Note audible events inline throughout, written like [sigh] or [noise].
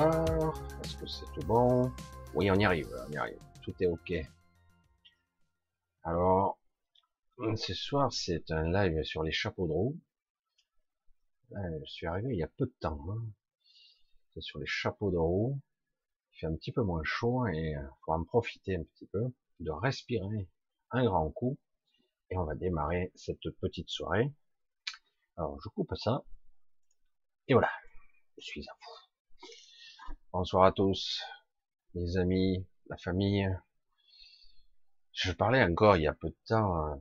Est-ce que c'est tout bon? Oui, on y arrive, on y arrive. Tout est ok. Alors, ce soir, c'est un live sur les chapeaux de roue. je suis arrivé il y a peu de temps. Hein. C'est sur les chapeaux de roue. Il fait un petit peu moins chaud et il euh, faut en profiter un petit peu, de respirer un grand coup. Et on va démarrer cette petite soirée. Alors, je coupe ça. Et voilà, je suis à vous. Bonsoir à tous, les amis, la famille. Je parlais encore il y a peu de temps euh,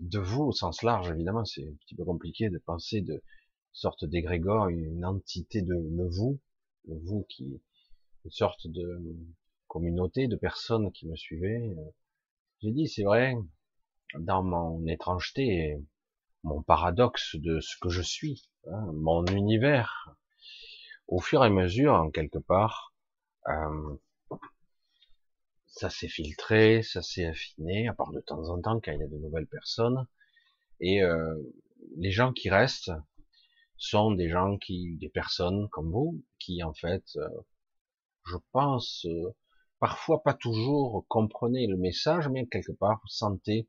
de vous au sens large, évidemment, c'est un petit peu compliqué de penser de sorte d'égrégore, une entité de le vous, le vous qui, une sorte de communauté de personnes qui me suivaient. J'ai dit, c'est vrai, dans mon étrangeté, mon paradoxe de ce que je suis, hein, mon univers, au fur et à mesure, en quelque part, euh, ça s'est filtré, ça s'est affiné, à part de temps en temps quand il y a de nouvelles personnes. Et euh, les gens qui restent sont des gens qui, des personnes comme vous, qui en fait, euh, je pense, parfois pas toujours comprenaient le message, mais quelque part sentez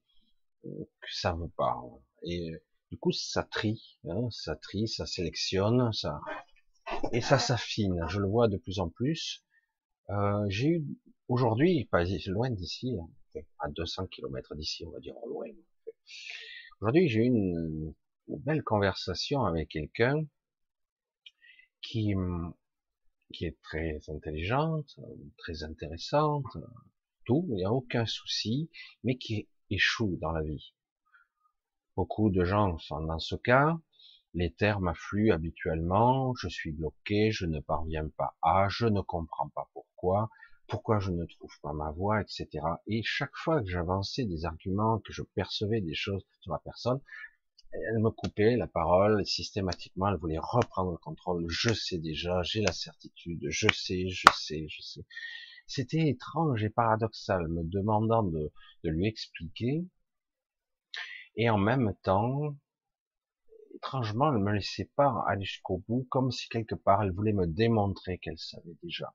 que ça vous parle. Et du coup, ça trie, hein, ça trie, ça sélectionne, ça et ça s'affine. Je le vois de plus en plus. Euh, j'ai eu aujourd'hui, pas loin d'ici, à 200 km d'ici, on va dire loin. Aujourd'hui, j'ai eu une, belle conversation avec quelqu'un qui, qui est très intelligente, très intéressante, tout, il n'y a aucun souci, mais qui échoue dans la vie. Beaucoup de gens sont dans ce cas, les termes affluent habituellement, je suis bloqué, je ne parviens pas à, je ne comprends pas pourquoi, pourquoi je ne trouve pas ma voix, etc. Et chaque fois que j'avançais des arguments, que je percevais des choses sur la personne, elle me coupait la parole systématiquement, elle voulait reprendre le contrôle. Je sais déjà, j'ai la certitude, je sais, je sais, je sais. C'était étrange et paradoxal, me demandant de, de lui expliquer. Et en même temps, étrangement, elle me laissait pas aller jusqu'au bout, comme si quelque part elle voulait me démontrer qu'elle savait déjà.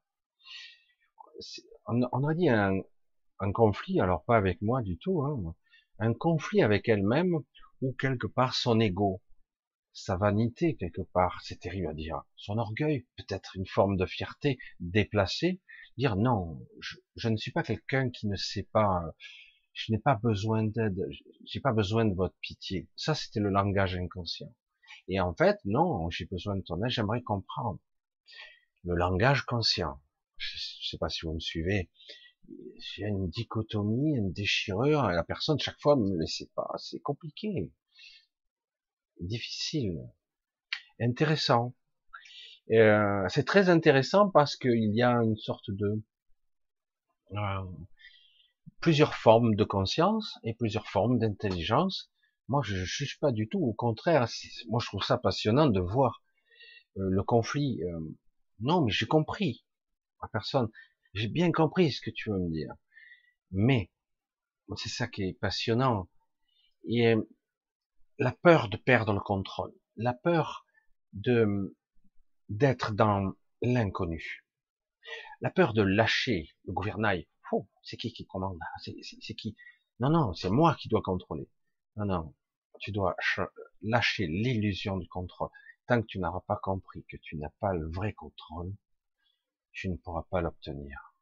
On, aurait dit un, conflit, alors pas avec moi du tout, hein, un conflit avec elle-même ou quelque part son ego, sa vanité quelque part, c'est terrible à dire, son orgueil, peut-être une forme de fierté déplacée, dire non, je, je ne suis pas quelqu'un qui ne sait pas je n'ai pas besoin d'aide, j'ai pas besoin de votre pitié. Ça, c'était le langage inconscient. Et en fait, non, j'ai besoin de ton aide, j'aimerais comprendre. Le langage conscient. Je ne sais pas si vous me suivez. J'ai une dichotomie, une déchirure, et la personne, chaque fois, me laissait pas. C'est compliqué. Difficile. Intéressant. Euh, c'est très intéressant parce qu'il y a une sorte de, euh, plusieurs formes de conscience et plusieurs formes d'intelligence. Moi, je ne juge pas du tout. Au contraire, moi, je trouve ça passionnant de voir euh, le conflit. Euh, non, mais j'ai compris. La personne, j'ai bien compris ce que tu veux me dire. Mais, c'est ça qui est passionnant. Et la peur de perdre le contrôle, la peur de d'être dans l'inconnu, la peur de lâcher le gouvernail c'est qui qui commande? C'est qui? Non, non, c'est moi qui dois contrôler. Non, non, tu dois lâcher l'illusion du contrôle. Tant que tu n'auras pas compris que tu n'as pas le vrai contrôle, tu ne pourras pas l'obtenir.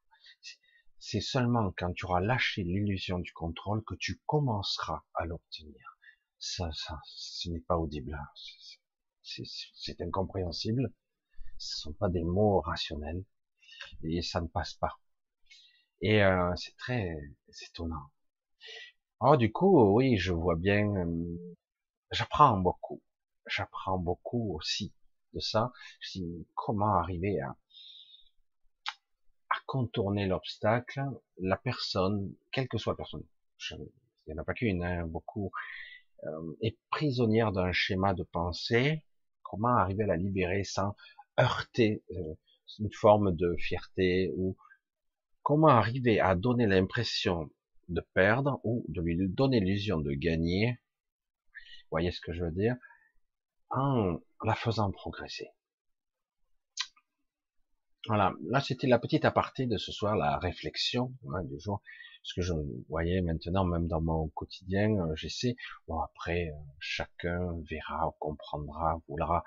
C'est seulement quand tu auras lâché l'illusion du contrôle que tu commenceras à l'obtenir. Ça, ça, ce n'est pas audible. C'est incompréhensible. Ce ne sont pas des mots rationnels et ça ne passe pas. Et euh, c'est très étonnant. Alors du coup, oui, je vois bien, j'apprends beaucoup, j'apprends beaucoup aussi de ça. Comment arriver à, à contourner l'obstacle, la personne, quelle que soit la personne, il n'y en a pas qu'une, hein, beaucoup, est prisonnière d'un schéma de pensée. Comment arriver à la libérer sans heurter une forme de fierté ou Comment arriver à donner l'impression de perdre ou de lui donner l'illusion de gagner, voyez ce que je veux dire, en la faisant progresser. Voilà, là c'était la petite aparté de ce soir, la réflexion hein, du jour. Ce que je voyais maintenant, même dans mon quotidien, euh, j'essaie. Bon après, euh, chacun verra, comprendra, voudra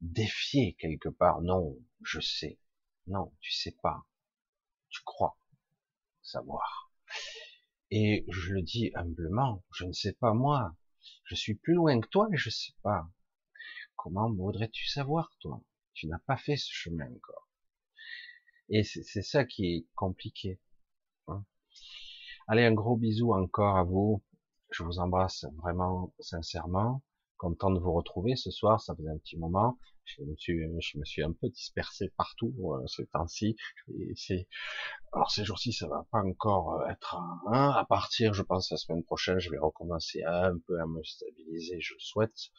défier quelque part. Non, je sais. Non, tu sais pas. Tu crois savoir. Et je le dis humblement, je ne sais pas moi. Je suis plus loin que toi et je sais pas. Comment voudrais-tu savoir, toi? Tu n'as pas fait ce chemin encore. Et c'est ça qui est compliqué. Hein. Allez, un gros bisou encore à vous. Je vous embrasse vraiment sincèrement. Content de vous retrouver ce soir, ça faisait un petit moment. Je me suis, je me suis un peu dispersé partout euh, ces temps-ci. Alors ces jours-ci, ça va pas encore euh, être hein, à partir, je pense, la semaine prochaine, je vais recommencer un peu à me stabiliser, je souhaite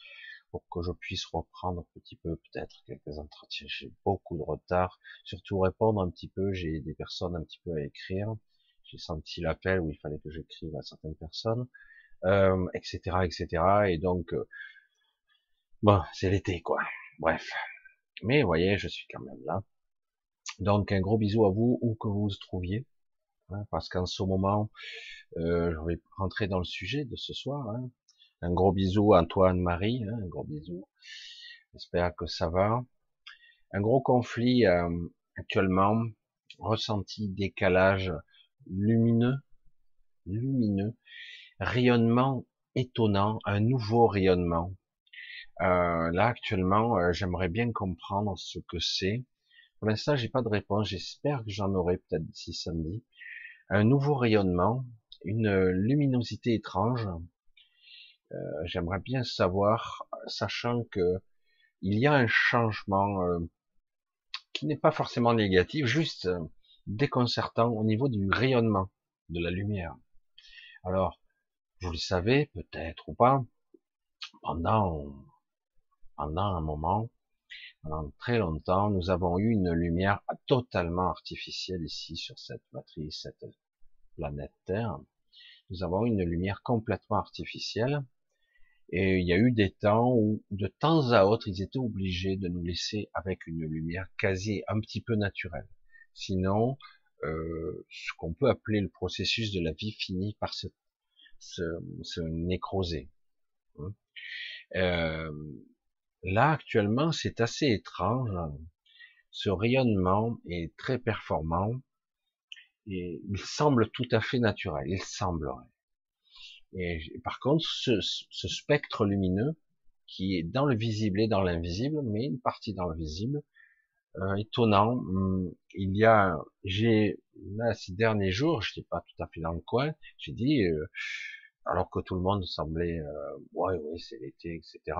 pour que je puisse reprendre un petit peu peut-être quelques entretiens. J'ai beaucoup de retard, surtout répondre un petit peu. J'ai des personnes un petit peu à écrire. J'ai senti l'appel où il fallait que j'écrive à certaines personnes, euh, etc., etc. Et donc, euh, bon, c'est l'été, quoi. Bref. Mais vous voyez, je suis quand même là. Donc, un gros bisou à vous, où que vous vous trouviez. Hein, parce qu'en ce moment, euh, je vais rentrer dans le sujet de ce soir. Hein, un gros bisou à Antoine Marie, hein, un gros bisou. J'espère que ça va. Un gros conflit actuellement, ressenti décalage lumineux, lumineux, rayonnement étonnant, un nouveau rayonnement. Euh, là actuellement, euh, j'aimerais bien comprendre ce que c'est. Pour l'instant, j'ai pas de réponse. J'espère que j'en aurai peut-être d'ici samedi. Un nouveau rayonnement, une luminosité étrange, euh, j'aimerais bien savoir, sachant que il y a un changement euh, qui n'est pas forcément négatif, juste déconcertant au niveau du rayonnement de la lumière. Alors, vous le savez peut-être ou pas, pendant, pendant un moment, pendant très longtemps, nous avons eu une lumière totalement artificielle ici sur cette matrice, cette planète Terre. Nous avons une lumière complètement artificielle et il y a eu des temps où, de temps à autre, ils étaient obligés de nous laisser avec une lumière quasi un petit peu naturelle. Sinon, euh, ce qu'on peut appeler le processus de la vie finit par se, se, se nécroser. Hein. Euh, là, actuellement, c'est assez étrange. Ce rayonnement est très performant et il semble tout à fait naturel. Il semblerait. Et par contre, ce, ce, spectre lumineux qui est dans le visible et dans l'invisible, mais une partie dans le visible, euh, étonnant. Hum, il y a, j'ai là ces derniers jours, je n'étais pas tout à fait dans le coin, j'ai dit, euh, alors que tout le monde semblait, euh, ouais, ouais, c'est l'été, etc.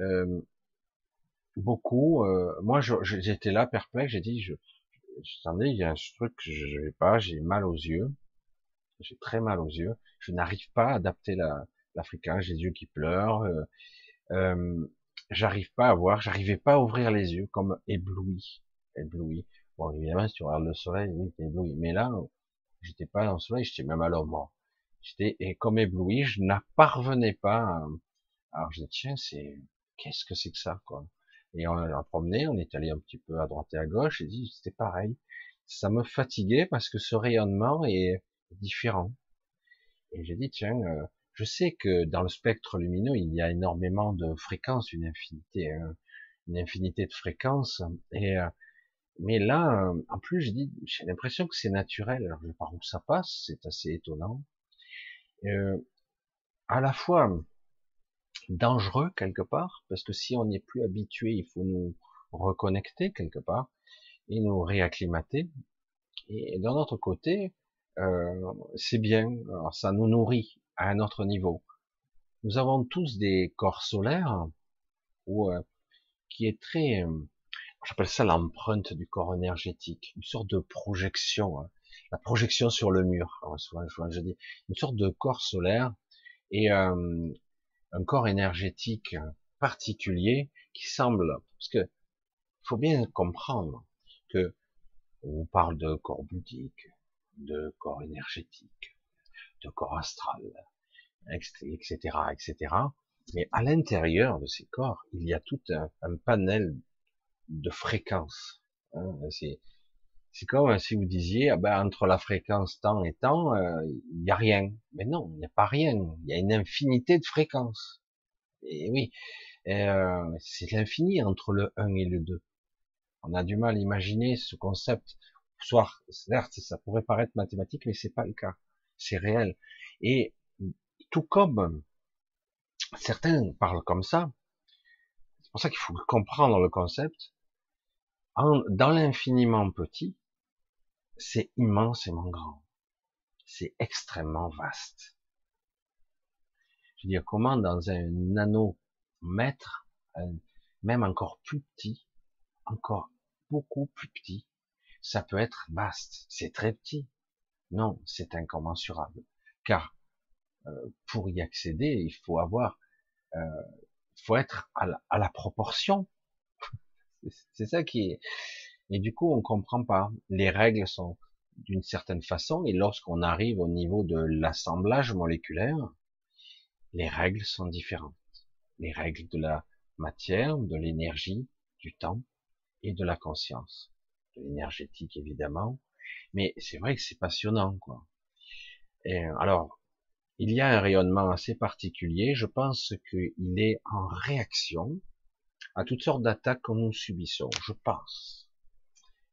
Euh, beaucoup, euh, moi, j'étais là perplexe, j'ai dit, je, attendez, il y a un truc que je vais pas, j'ai mal aux yeux, j'ai très mal aux yeux je n'arrive pas à adapter l'africain, j'ai les yeux qui pleurent, euh, euh, j'arrive pas à voir, j'arrivais pas à ouvrir les yeux comme ébloui, ébloui. Bon, évidemment, si tu regardes le soleil, oui, t'es ébloui. Mais là, j'étais pas dans le soleil, j'étais même à l'ombre. J'étais comme ébloui, je n'apparvenais pas. À... Alors je dis tiens, c'est qu'est-ce que c'est que ça, quoi? Et on a promené, on est allé un petit peu à droite et à gauche, et dit c'était pareil. Ça me fatiguait parce que ce rayonnement est différent. Et j'ai dit, tiens, euh, je sais que dans le spectre lumineux, il y a énormément de fréquences, une infinité, hein, une infinité de fréquences. Et euh, mais là, euh, en plus, j'ai dit, j'ai l'impression que c'est naturel. Alors, je sais pas où ça passe, c'est assez étonnant. Euh, à la fois dangereux quelque part, parce que si on n'est plus habitué, il faut nous reconnecter quelque part et nous réacclimater. Et d'un autre côté, euh, c'est bien, alors ça nous nourrit à un autre niveau. Nous avons tous des corps solaires ou euh, qui est très, euh, j'appelle ça l'empreinte du corps énergétique, une sorte de projection, hein. la projection sur le mur. souvent, je dis une sorte de corps solaire et un corps énergétique particulier qui semble, parce que faut bien comprendre que on parle de corps bouddhique, de corps énergétique, de corps astral, etc., etc. Mais à l'intérieur de ces corps, il y a tout un, panel de fréquences. Hein, c'est comme si vous disiez, ah ben, entre la fréquence temps et temps, euh, il n'y a rien. Mais non, il n'y a pas rien. Il y a une infinité de fréquences. Et oui, euh, c'est l'infini entre le 1 et le 2. On a du mal à imaginer ce concept. Soit, certes, ça pourrait paraître mathématique, mais c'est pas le cas. C'est réel. Et tout comme certains parlent comme ça, c'est pour ça qu'il faut comprendre le concept. dans l'infiniment petit, c'est immensément grand. C'est extrêmement vaste. Je veux dire, comment dans un nanomètre, même encore plus petit, encore beaucoup plus petit, ça peut être vaste. C'est très petit. Non, c'est incommensurable. Car euh, pour y accéder, il faut avoir, euh, faut être à la, à la proportion. c'est ça qui est. Et du coup, on comprend pas. Les règles sont d'une certaine façon, et lorsqu'on arrive au niveau de l'assemblage moléculaire, les règles sont différentes. Les règles de la matière, de l'énergie, du temps et de la conscience, de l'énergétique évidemment. Mais c'est vrai que c'est passionnant, quoi. Et alors, il y a un rayonnement assez particulier. Je pense qu'il est en réaction à toutes sortes d'attaques que nous subissons. Je pense.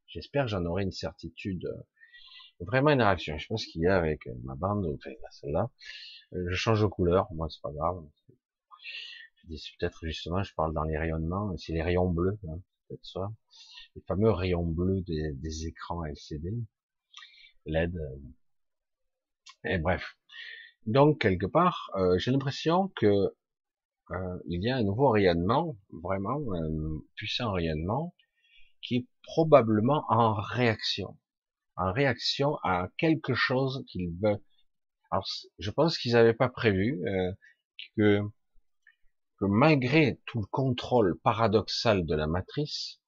J'espère que j'en aurai une certitude. Vraiment une réaction. Je pense qu'il y a avec ma bande, enfin celle-là. Je change de couleur, moi c'est pas grave. Je dis peut-être justement, je parle dans les rayonnements, c'est les rayons bleus, hein, peut-être ça. Les fameux rayons bleus des, écrans LCD, LED. Et bref. Donc quelque part, euh, j'ai l'impression que euh, il y a un nouveau rayonnement, vraiment un puissant rayonnement, qui est probablement en réaction, en réaction à quelque chose qu'ils veulent. Alors, je pense qu'ils n'avaient pas prévu euh, que, que malgré tout le contrôle paradoxal de la matrice,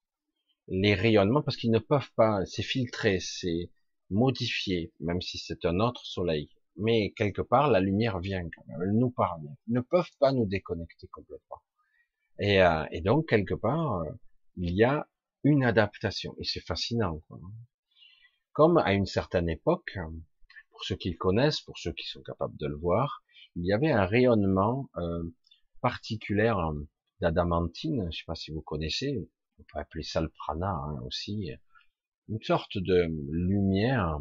les rayonnements, parce qu'ils ne peuvent pas, c'est filtré, c'est modifié, même si c'est un autre soleil. Mais quelque part, la lumière vient quand même, elle nous parvient. Ils ne peuvent pas nous déconnecter complètement. Et, euh, et donc, quelque part, euh, il y a une adaptation. Et c'est fascinant. Quoi. Comme à une certaine époque, pour ceux qui le connaissent, pour ceux qui sont capables de le voir, il y avait un rayonnement euh, particulier d'adamantine, je ne sais pas si vous connaissez, on peut appeler ça le prana hein, aussi, une sorte de lumière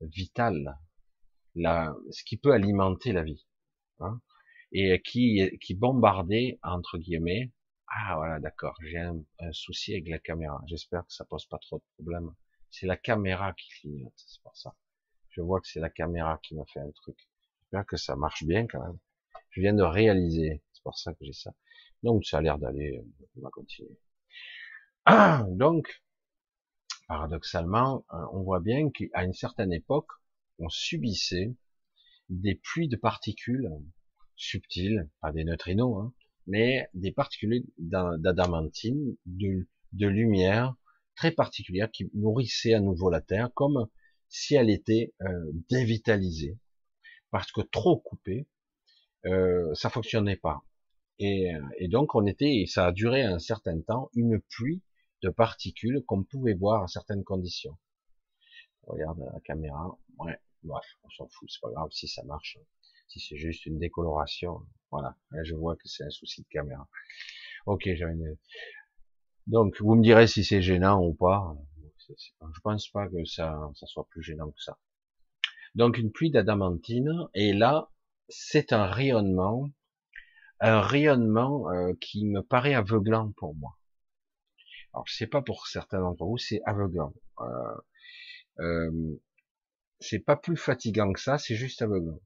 vitale, la, ce qui peut alimenter la vie, hein, et qui, qui bombardait, entre guillemets, ah voilà, d'accord, j'ai un, souci avec la caméra. J'espère que ça pose pas trop de problèmes. C'est la caméra qui clignote, c'est pour ça. Je vois que c'est la caméra qui m'a fait un truc. J'espère que ça marche bien quand même. Je viens de réaliser, c'est pour ça que j'ai ça. Donc ça a l'air d'aller, on va continuer. Donc, paradoxalement, euh, on voit bien qu'à une certaine époque, on subissait des pluies de particules subtiles, pas des neutrinos, hein, mais des particules d'adamantine, de, lumière très particulière qui nourrissait à nouveau la Terre, comme si elle était euh, dévitalisée, parce que trop coupée, euh, ça fonctionnait pas. Et, donc on était, ça a duré un certain temps, une pluie de particules qu'on pouvait voir à certaines conditions. Regarde la caméra, ouais, bref, on s'en fout, c'est pas grave si ça marche si c'est juste une décoloration, voilà. je vois que c'est un souci de caméra. Ok, j'avais une... Donc, vous me direz si c'est gênant ou pas. Je pense pas que ça, ça soit plus gênant que ça. Donc, une pluie d'adamantine, et là, c'est un rayonnement, un rayonnement euh, qui me paraît aveuglant pour moi. Alors, je sais pas pour certains d'entre vous, c'est aveuglant. Euh, euh, c'est pas plus fatigant que ça, c'est juste aveuglant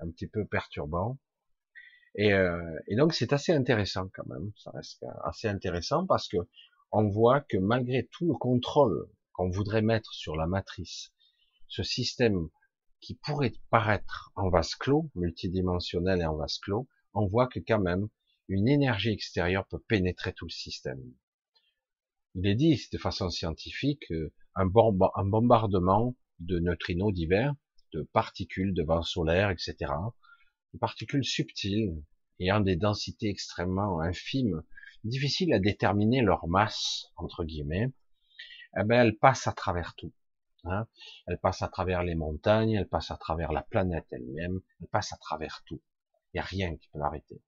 un petit peu perturbant. Et, euh, et donc c'est assez intéressant quand même, ça reste assez intéressant parce que on voit que malgré tout le contrôle qu'on voudrait mettre sur la matrice, ce système qui pourrait paraître en vase clos, multidimensionnel et en vase clos, on voit que quand même une énergie extérieure peut pénétrer tout le système. Il est dit de façon scientifique un, un bombardement de neutrinos divers de particules de vent solaire, etc. Des particules subtiles ayant des densités extrêmement infimes, difficiles à déterminer leur masse, entre guillemets, eh ben, elle passe à travers tout. Hein. Elle passe à travers les montagnes, elle passe à travers la planète elle-même, elle passe à travers tout. Il n'y a rien qui peut l'arrêter.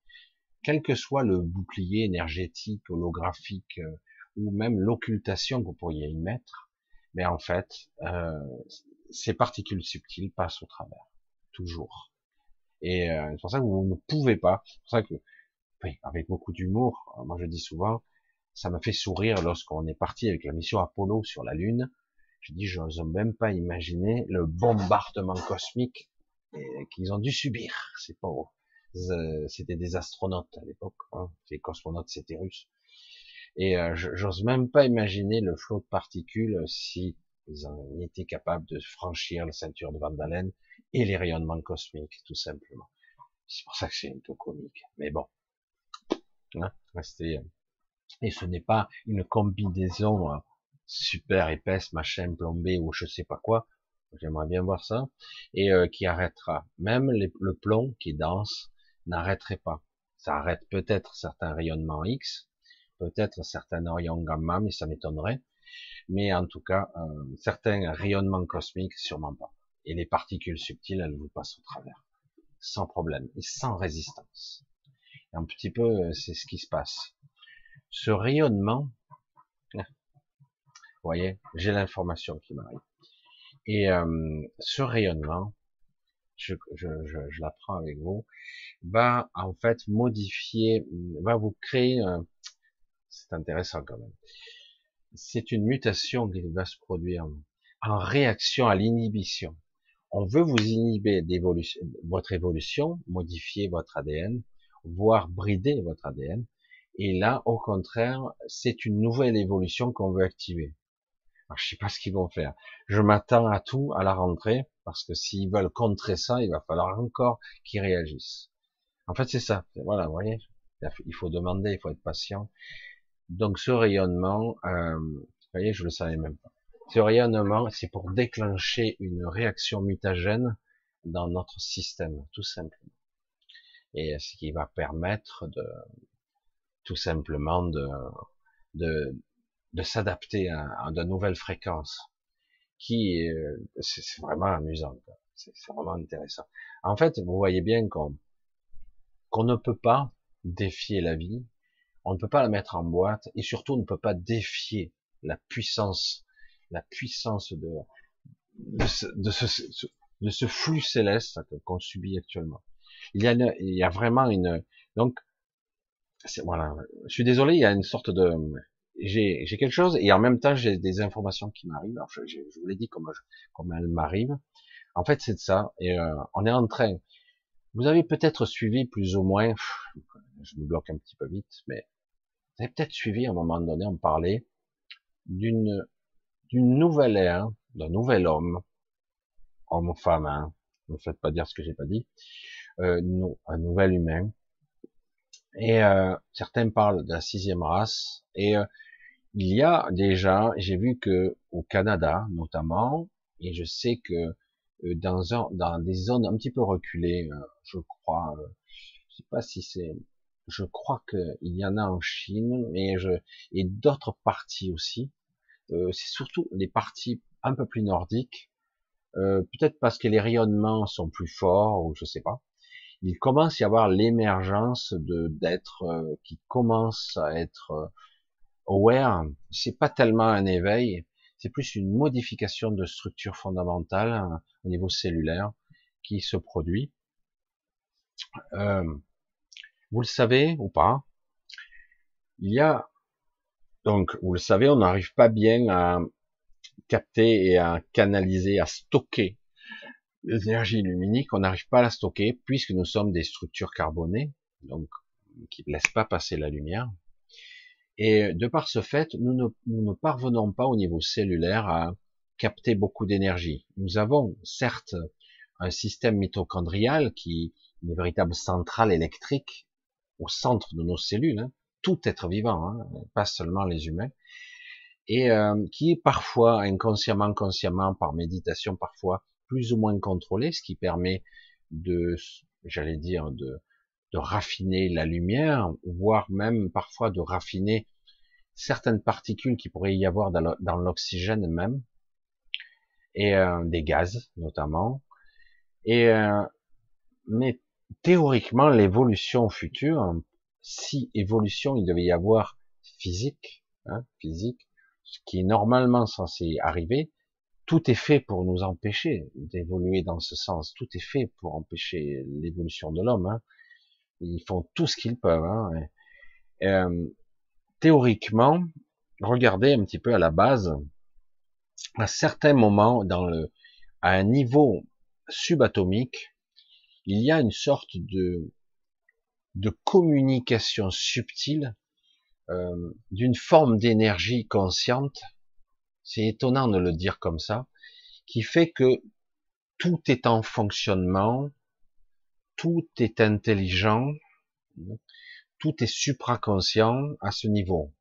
Quel que soit le bouclier énergétique, holographique, euh, ou même l'occultation que vous pourriez y mettre, mais en fait, euh, ces particules subtiles passent au travers, toujours. Et euh, c'est pour ça que vous ne pouvez pas, c'est pour ça que, oui, avec beaucoup d'humour, moi je dis souvent, ça m'a fait sourire lorsqu'on est parti avec la mission Apollo sur la Lune. Je dis, je n'ose même pas imaginer le bombardement cosmique qu'ils ont dû subir, pauvres. C'était des astronautes à l'époque, hein. les cosmonautes c'était russe. Et euh, j'ose même pas imaginer le flot de particules si ils ont été capables de franchir la ceinture de Van Allen et les rayonnements cosmiques, tout simplement. C'est pour ça que c'est un peu comique. Mais bon, hein, restez. Euh, et ce n'est pas une combinaison euh, super épaisse, machin plombé ou je sais pas quoi. J'aimerais bien voir ça. Et qui arrêtera. Même le plomb qui danse n'arrêterait pas. Ça arrête peut-être certains rayonnements X, peut-être certains rayons gamma, mais ça m'étonnerait. Mais en tout cas, euh, certains rayonnements cosmiques, sûrement pas. Et les particules subtiles, elles vous passent au travers, sans problème et sans résistance. Un petit peu, euh, c'est ce qui se passe. Ce rayonnement, vous voyez, j'ai l'information qui m'arrive. Et euh, ce rayonnement, je, je, je, je l'apprends avec vous, va en fait modifier, va vous créer, c'est intéressant quand même, c'est une mutation qui va se produire en réaction à l'inhibition. On veut vous inhiber votre évolution, modifier votre ADN, voire brider votre ADN. Et là, au contraire, c'est une nouvelle évolution qu'on veut activer. Alors, je sais pas ce qu'ils vont faire. Je m'attends à tout à la rentrée, parce que s'ils veulent contrer ça, il va falloir encore qu'ils réagissent. En fait, c'est ça. Voilà, vous voyez. Il faut demander, il faut être patient. Donc, ce rayonnement, euh, vous voyez, je le savais même pas. Ce rayonnement, c'est pour déclencher une réaction mutagène dans notre système, tout simplement. Et ce qui va permettre de, tout simplement de, de, de s'adapter à, de nouvelles fréquences, qui, c'est vraiment amusant, c'est vraiment intéressant. En fait, vous voyez bien qu'on qu'on ne peut pas défier la vie, on ne peut pas la mettre en boîte, et surtout on ne peut pas défier la puissance, la puissance de, de, ce, de, ce, de ce flux céleste qu'on subit actuellement. Il y a, il y a vraiment une, donc, voilà, je suis désolé, il y a une sorte de, j'ai, quelque chose, et en même temps j'ai des informations qui m'arrivent. Alors je, je, vous l'ai dit comme, comme elles m'arrivent. En fait, c'est ça. Et euh, on est en train, vous avez peut-être suivi plus ou moins, je me bloque un petit peu vite, mais vous avez peut-être suivi à un moment donné, on parlait d'une nouvelle ère, d'un nouvel homme, homme ou femme, hein, ne me faites pas dire ce que j'ai pas dit, euh, un nouvel humain. Et euh, certains parlent de la sixième race. Et euh, il y a déjà, j'ai vu que au Canada notamment, et je sais que dans, un, dans des zones un petit peu reculées, je crois, je sais pas si c'est, je crois qu'il y en a en Chine, mais je, et d'autres parties aussi. c'est surtout les parties un peu plus nordiques, peut-être parce que les rayonnements sont plus forts ou je sais pas. Il commence à y avoir l'émergence de d'êtres qui commencent à être aware. C'est pas tellement un éveil, c'est plus une modification de structure fondamentale hein, au niveau cellulaire qui se produit. Euh, vous le savez ou pas Il y a donc, vous le savez, on n'arrive pas bien à capter et à canaliser, à stocker l'énergie luminique. On n'arrive pas à la stocker puisque nous sommes des structures carbonées, donc qui ne laissent pas passer la lumière. Et de par ce fait, nous ne, nous ne parvenons pas au niveau cellulaire à capter beaucoup d'énergie. Nous avons certes un système mitochondrial qui est une véritable centrale électrique au centre de nos cellules, hein. tout être vivant, hein, pas seulement les humains, et euh, qui est parfois inconsciemment, consciemment, par méditation, parfois plus ou moins contrôlé, ce qui permet de, j'allais dire, de, de raffiner la lumière, voire même parfois de raffiner certaines particules qui pourraient y avoir dans l'oxygène même, et euh, des gaz notamment. Et euh, mais théoriquement, l'évolution future, si évolution il devait y avoir physique, hein, physique, ce qui est normalement censé arriver, tout est fait pour nous empêcher d'évoluer dans ce sens. Tout est fait pour empêcher l'évolution de l'homme. Hein. Ils font tout ce qu'ils peuvent. Hein. Euh, théoriquement, regardez un petit peu à la base, à certains moments, dans le, à un niveau subatomique, il y a une sorte de, de communication subtile euh, d'une forme d'énergie consciente. C'est étonnant de le dire comme ça, qui fait que tout est en fonctionnement, tout est intelligent, tout est supraconscient à ce niveau.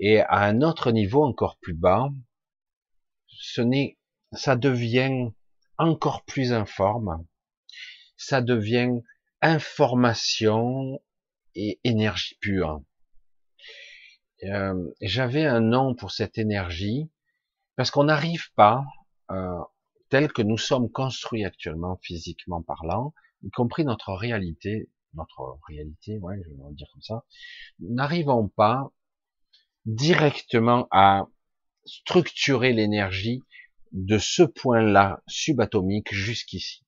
Et à un autre niveau encore plus bas, ce n'est, ça devient encore plus informe, ça devient information et énergie pure. Euh, J'avais un nom pour cette énergie parce qu'on n'arrive pas, euh, tel que nous sommes construits actuellement, physiquement parlant, y compris notre réalité, notre réalité, ouais, je vais dire comme ça, n'arrivons pas directement à structurer l'énergie de ce point-là subatomique jusqu'ici.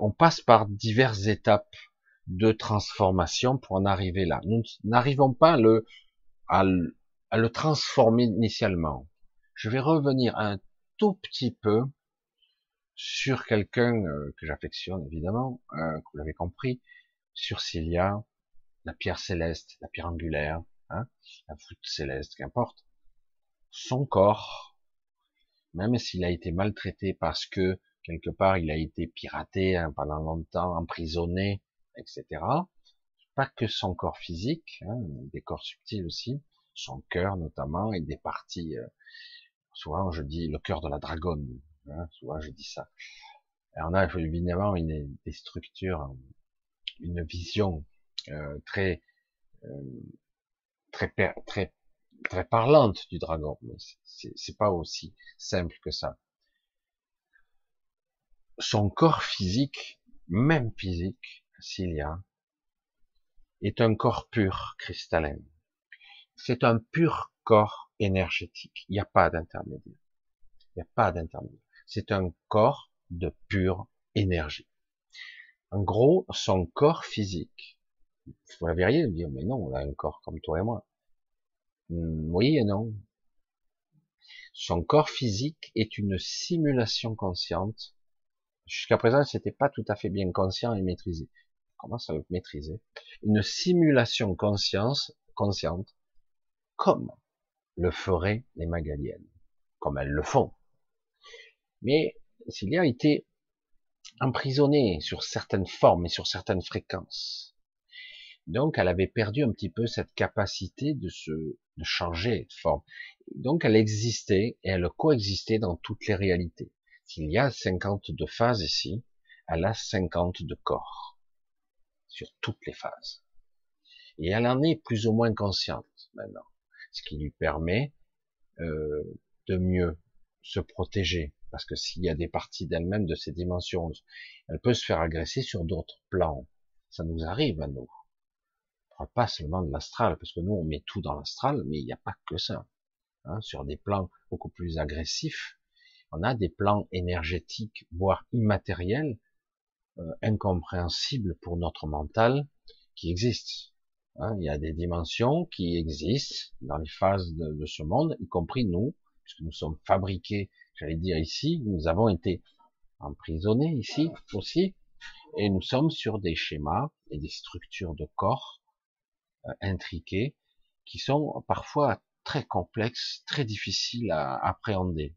On passe par diverses étapes de transformation pour en arriver là. Nous n'arrivons pas à le, à le, transformer initialement. Je vais revenir un tout petit peu sur quelqu'un euh, que j'affectionne évidemment, euh, vous l'avez compris, sur Cilia, la pierre céleste, la pierre angulaire, hein, la voûte céleste, qu'importe, son corps, même s'il a été maltraité parce que quelque part il a été piraté hein, pendant longtemps, emprisonné, etc. Pas que son corps physique, hein, des corps subtils aussi, son cœur notamment, et des parties. Euh, souvent je dis le cœur de la dragonne. Hein, souvent je dis ça. On a évidemment une, des structures, une vision euh, très euh, très, très, très parlante du dragon, mais c'est pas aussi simple que ça. Son corps physique, même physique, s'il y a, est un corps pur, cristallin. C'est un pur corps énergétique. Il n'y a pas d'intermédiaire. Il n'y a pas d'intermédiaire. C'est un corps de pure énergie. En gros, son corps physique vous la verriez, dire, mais non, on a un corps comme toi et moi. Hmm, oui et non. Son corps physique est une simulation consciente. Jusqu'à présent, c'était pas tout à fait bien conscient et maîtrisé. Comment ça veut maîtriser Une simulation conscience, consciente, comme le feraient les Magaliennes, comme elles le font. Mais s'il a été emprisonné sur certaines formes et sur certaines fréquences, donc, elle avait perdu un petit peu cette capacité de se de changer de forme. Donc, elle existait et elle coexistait dans toutes les réalités. S'il y a 52 phases ici, elle a 50 de corps sur toutes les phases. Et elle en est plus ou moins consciente maintenant, ce qui lui permet euh, de mieux se protéger. Parce que s'il y a des parties d'elle-même de ces dimensions, elle peut se faire agresser sur d'autres plans. Ça nous arrive à nous pas seulement de l'astral, parce que nous on met tout dans l'astral, mais il n'y a pas que ça. Hein, sur des plans beaucoup plus agressifs, on a des plans énergétiques, voire immatériels, euh, incompréhensibles pour notre mental, qui existent. Hein, il y a des dimensions qui existent dans les phases de, ce monde, y compris nous, puisque nous sommes fabriqués, j'allais dire ici, nous avons été emprisonnés ici aussi, et nous sommes sur des schémas et des structures de corps euh, intriqués, qui sont parfois très complexes, très difficiles à appréhender,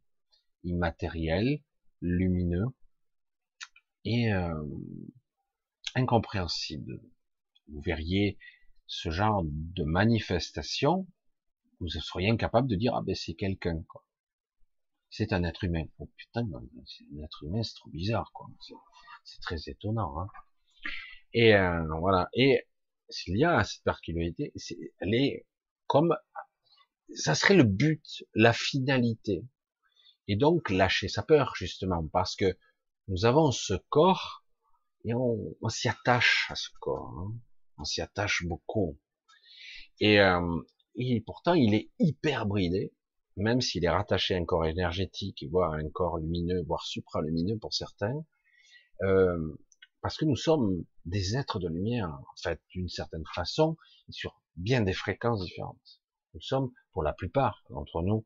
immatériels, lumineux et euh, incompréhensibles. Vous verriez ce genre de manifestation, vous seriez incapable de dire ah ben c'est quelqu'un quoi. C'est un être humain. Oh putain, c'est un être humain, c'est trop bizarre quoi. C'est très étonnant. Hein. Et euh, voilà. Et s'il y a cette particularité, elle est comme ça serait le but, la finalité. Et donc lâcher sa peur justement parce que nous avons ce corps et on, s'y attache à ce corps, hein. on s'y attache beaucoup. Et, euh, et pourtant il est hyper bridé, même s'il est rattaché à un corps énergétique, voire à un corps lumineux, voire supralumineux pour certains, euh, parce que nous sommes des êtres de lumière, en fait, d'une certaine façon, sur bien des fréquences différentes. Nous sommes, pour la plupart d'entre nous,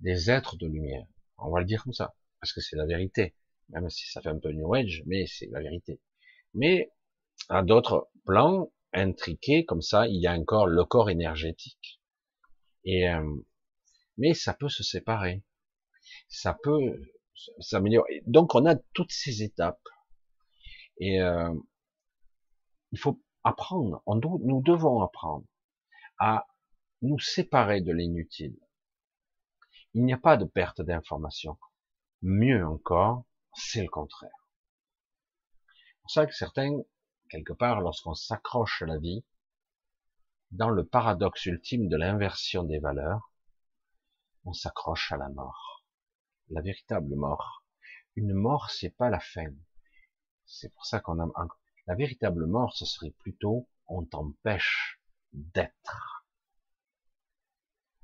des êtres de lumière. On va le dire comme ça, parce que c'est la vérité, même si ça fait un peu New Age, mais c'est la vérité. Mais à d'autres plans intriqués, comme ça, il y a encore le corps énergétique. Et euh, mais ça peut se séparer, ça peut s'améliorer. Donc on a toutes ces étapes et euh, il faut apprendre. Nous devons apprendre à nous séparer de l'inutile. Il n'y a pas de perte d'information. Mieux encore, c'est le contraire. C'est pour ça que certains, quelque part, lorsqu'on s'accroche à la vie, dans le paradoxe ultime de l'inversion des valeurs, on s'accroche à la mort. La véritable mort. Une mort, c'est pas la fin. C'est pour ça qu'on a, la véritable mort, ce serait plutôt, on t'empêche d'être.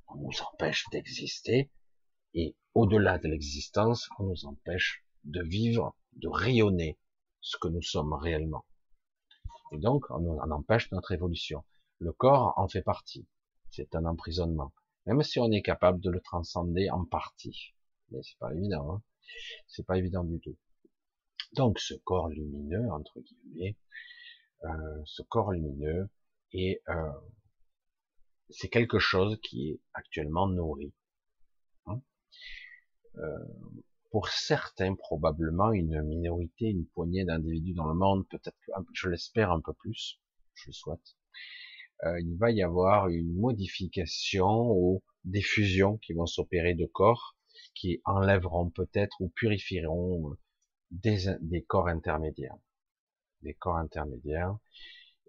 On nous empêche d'exister, et au-delà de l'existence, on nous empêche de vivre, de rayonner ce que nous sommes réellement. Et donc, on en empêche notre évolution. Le corps en fait partie. C'est un emprisonnement même si on est capable de le transcender en partie. Mais c'est pas évident, hein c'est pas évident du tout. Donc ce corps lumineux, entre guillemets, euh, ce corps lumineux, et euh, c'est quelque chose qui est actuellement nourri. Euh, pour certains, probablement une minorité, une poignée d'individus dans le monde, peut-être, je l'espère un peu plus, je le souhaite, euh, il va y avoir une modification ou des fusions qui vont s'opérer de corps qui enlèveront peut-être ou purifieront euh, des, des, corps intermédiaires, des corps intermédiaires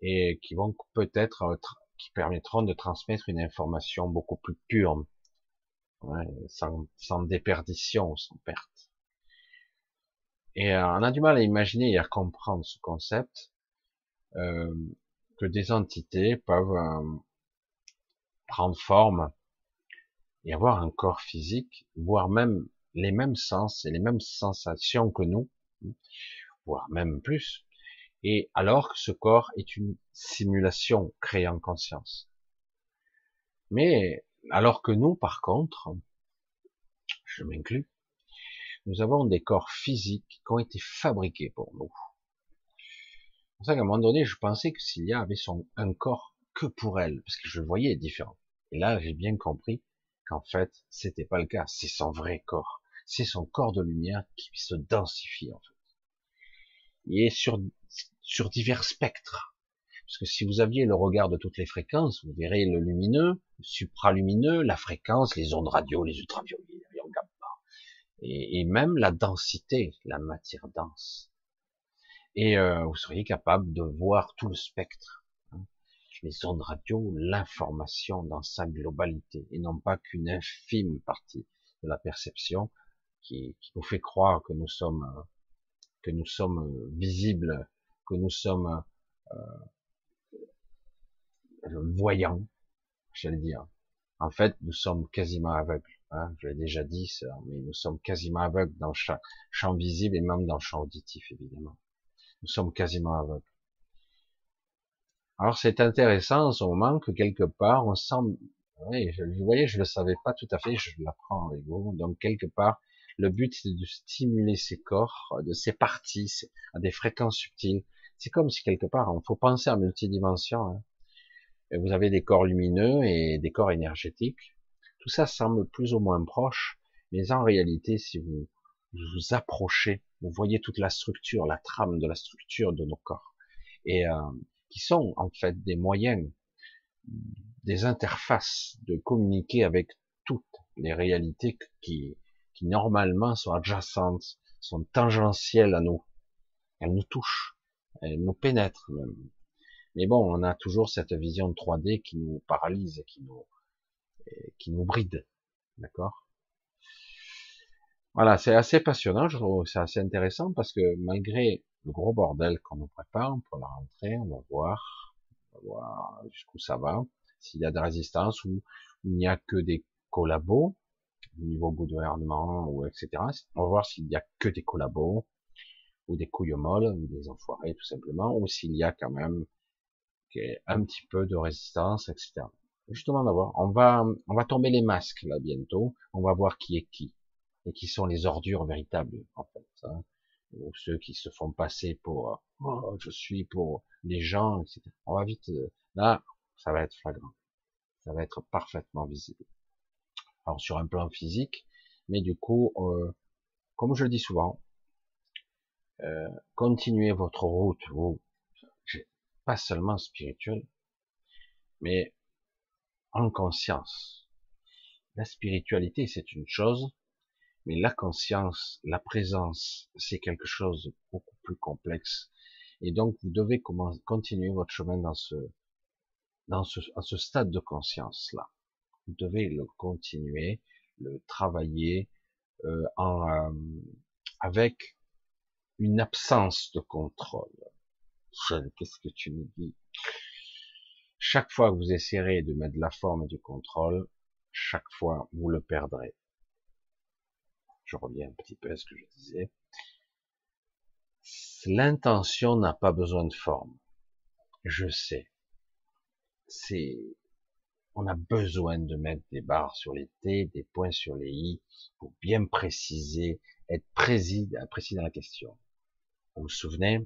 et qui vont peut-être euh, qui permettront de transmettre une information beaucoup plus pure, sans, sans déperdition, sans perte. Et on a du mal à imaginer et à comprendre ce concept. Euh, que des entités peuvent euh, prendre forme et avoir un corps physique, voire même les mêmes sens et les mêmes sensations que nous, voire même plus, et alors que ce corps est une simulation créée en conscience. Mais alors que nous, par contre, je m'inclus, nous avons des corps physiques qui ont été fabriqués pour nous pour ça qu'à un moment donné, je pensais que Cilia avait son, un corps que pour elle, parce que je le voyais différent. Et là, j'ai bien compris qu'en fait, c'était pas le cas. C'est son vrai corps. C'est son corps de lumière qui se densifie, en fait. Il est sur divers spectres. Parce que si vous aviez le regard de toutes les fréquences, vous verrez le lumineux, le supralumineux, la fréquence, les ondes radio, les ultraviolets, les gamma, et, et même la densité, la matière dense et euh, vous seriez capable de voir tout le spectre, hein. les ondes radio, l'information dans sa globalité, et non pas qu'une infime partie de la perception qui, qui, nous fait croire que nous sommes que nous sommes visibles, que nous sommes euh, voyants, j'allais dire. En fait, nous sommes quasiment aveugles. Hein, je l'ai déjà dit, ça, mais nous sommes quasiment aveugles dans le champ visible et même dans le champ auditif, évidemment. Nous sommes quasiment aveugles. Alors c'est intéressant en ce moment que quelque part on sent, oui, je, vous voyez, je le savais pas tout à fait, je l'apprends avec vous. Donc quelque part, le but c'est de stimuler ces corps, de ces parties à des fréquences subtiles. C'est comme si quelque part, il faut penser en multidimension. Hein. Vous avez des corps lumineux et des corps énergétiques. Tout ça semble plus ou moins proche, mais en réalité, si vous vous approchez vous voyez toute la structure, la trame de la structure de nos corps, et euh, qui sont en fait des moyens, des interfaces de communiquer avec toutes les réalités qui, qui normalement sont adjacentes, sont tangentielles à nous. Elles nous touchent, elles nous pénètrent même. Mais bon, on a toujours cette vision 3D qui nous paralyse, qui nous, qui nous bride. D'accord? Voilà, c'est assez passionnant, je trouve c'est assez intéressant parce que malgré le gros bordel qu'on nous prépare pour la rentrée, on va voir, on va voir jusqu'où ça va, s'il y a de résistance ou il n'y a que des collabos au niveau gouvernement ou etc. On va voir s'il n'y a que des collabos ou des couilles molles ou des enfoirés tout simplement, ou s'il y a quand même un petit peu de résistance, etc. Justement d'avoir, on va, on va tomber les masques là bientôt, on va voir qui est qui et qui sont les ordures véritables en fait, hein. ou ceux qui se font passer pour, oh, je suis pour les gens, etc. On va vite, euh, là, ça va être flagrant, ça va être parfaitement visible. Alors sur un plan physique, mais du coup, euh, comme je le dis souvent, euh, continuez votre route, vous, pas seulement spirituelle, mais en conscience. La spiritualité, c'est une chose, mais la conscience, la présence, c'est quelque chose de beaucoup plus complexe. Et donc, vous devez continuer votre chemin dans ce, dans ce, à ce stade de conscience-là. Vous devez le continuer, le travailler euh, en, euh, avec une absence de contrôle. Qu'est-ce que tu me dis? Chaque fois que vous essayerez de mettre de la forme et du contrôle, chaque fois vous le perdrez. Je reviens un petit peu à ce que je disais. L'intention n'a pas besoin de forme. Je sais. C'est, on a besoin de mettre des barres sur les T, des points sur les I, pour bien préciser, être précis, précis dans la question. Vous vous souvenez,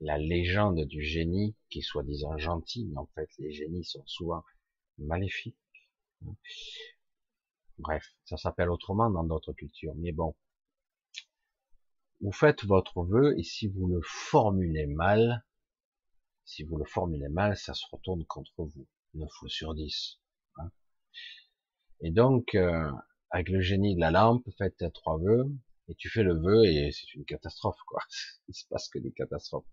la légende du génie, qui est soi-disant gentil, mais en fait les génies sont souvent maléfiques. Bref, ça s'appelle autrement dans d'autres cultures, mais bon. Vous faites votre vœu et si vous le formulez mal, si vous le formulez mal, ça se retourne contre vous, 9 fois sur 10. Hein. Et donc, euh, avec le génie de la lampe, faites trois vœux, et tu fais le vœu et c'est une catastrophe quoi. [laughs] Il se passe que des catastrophes.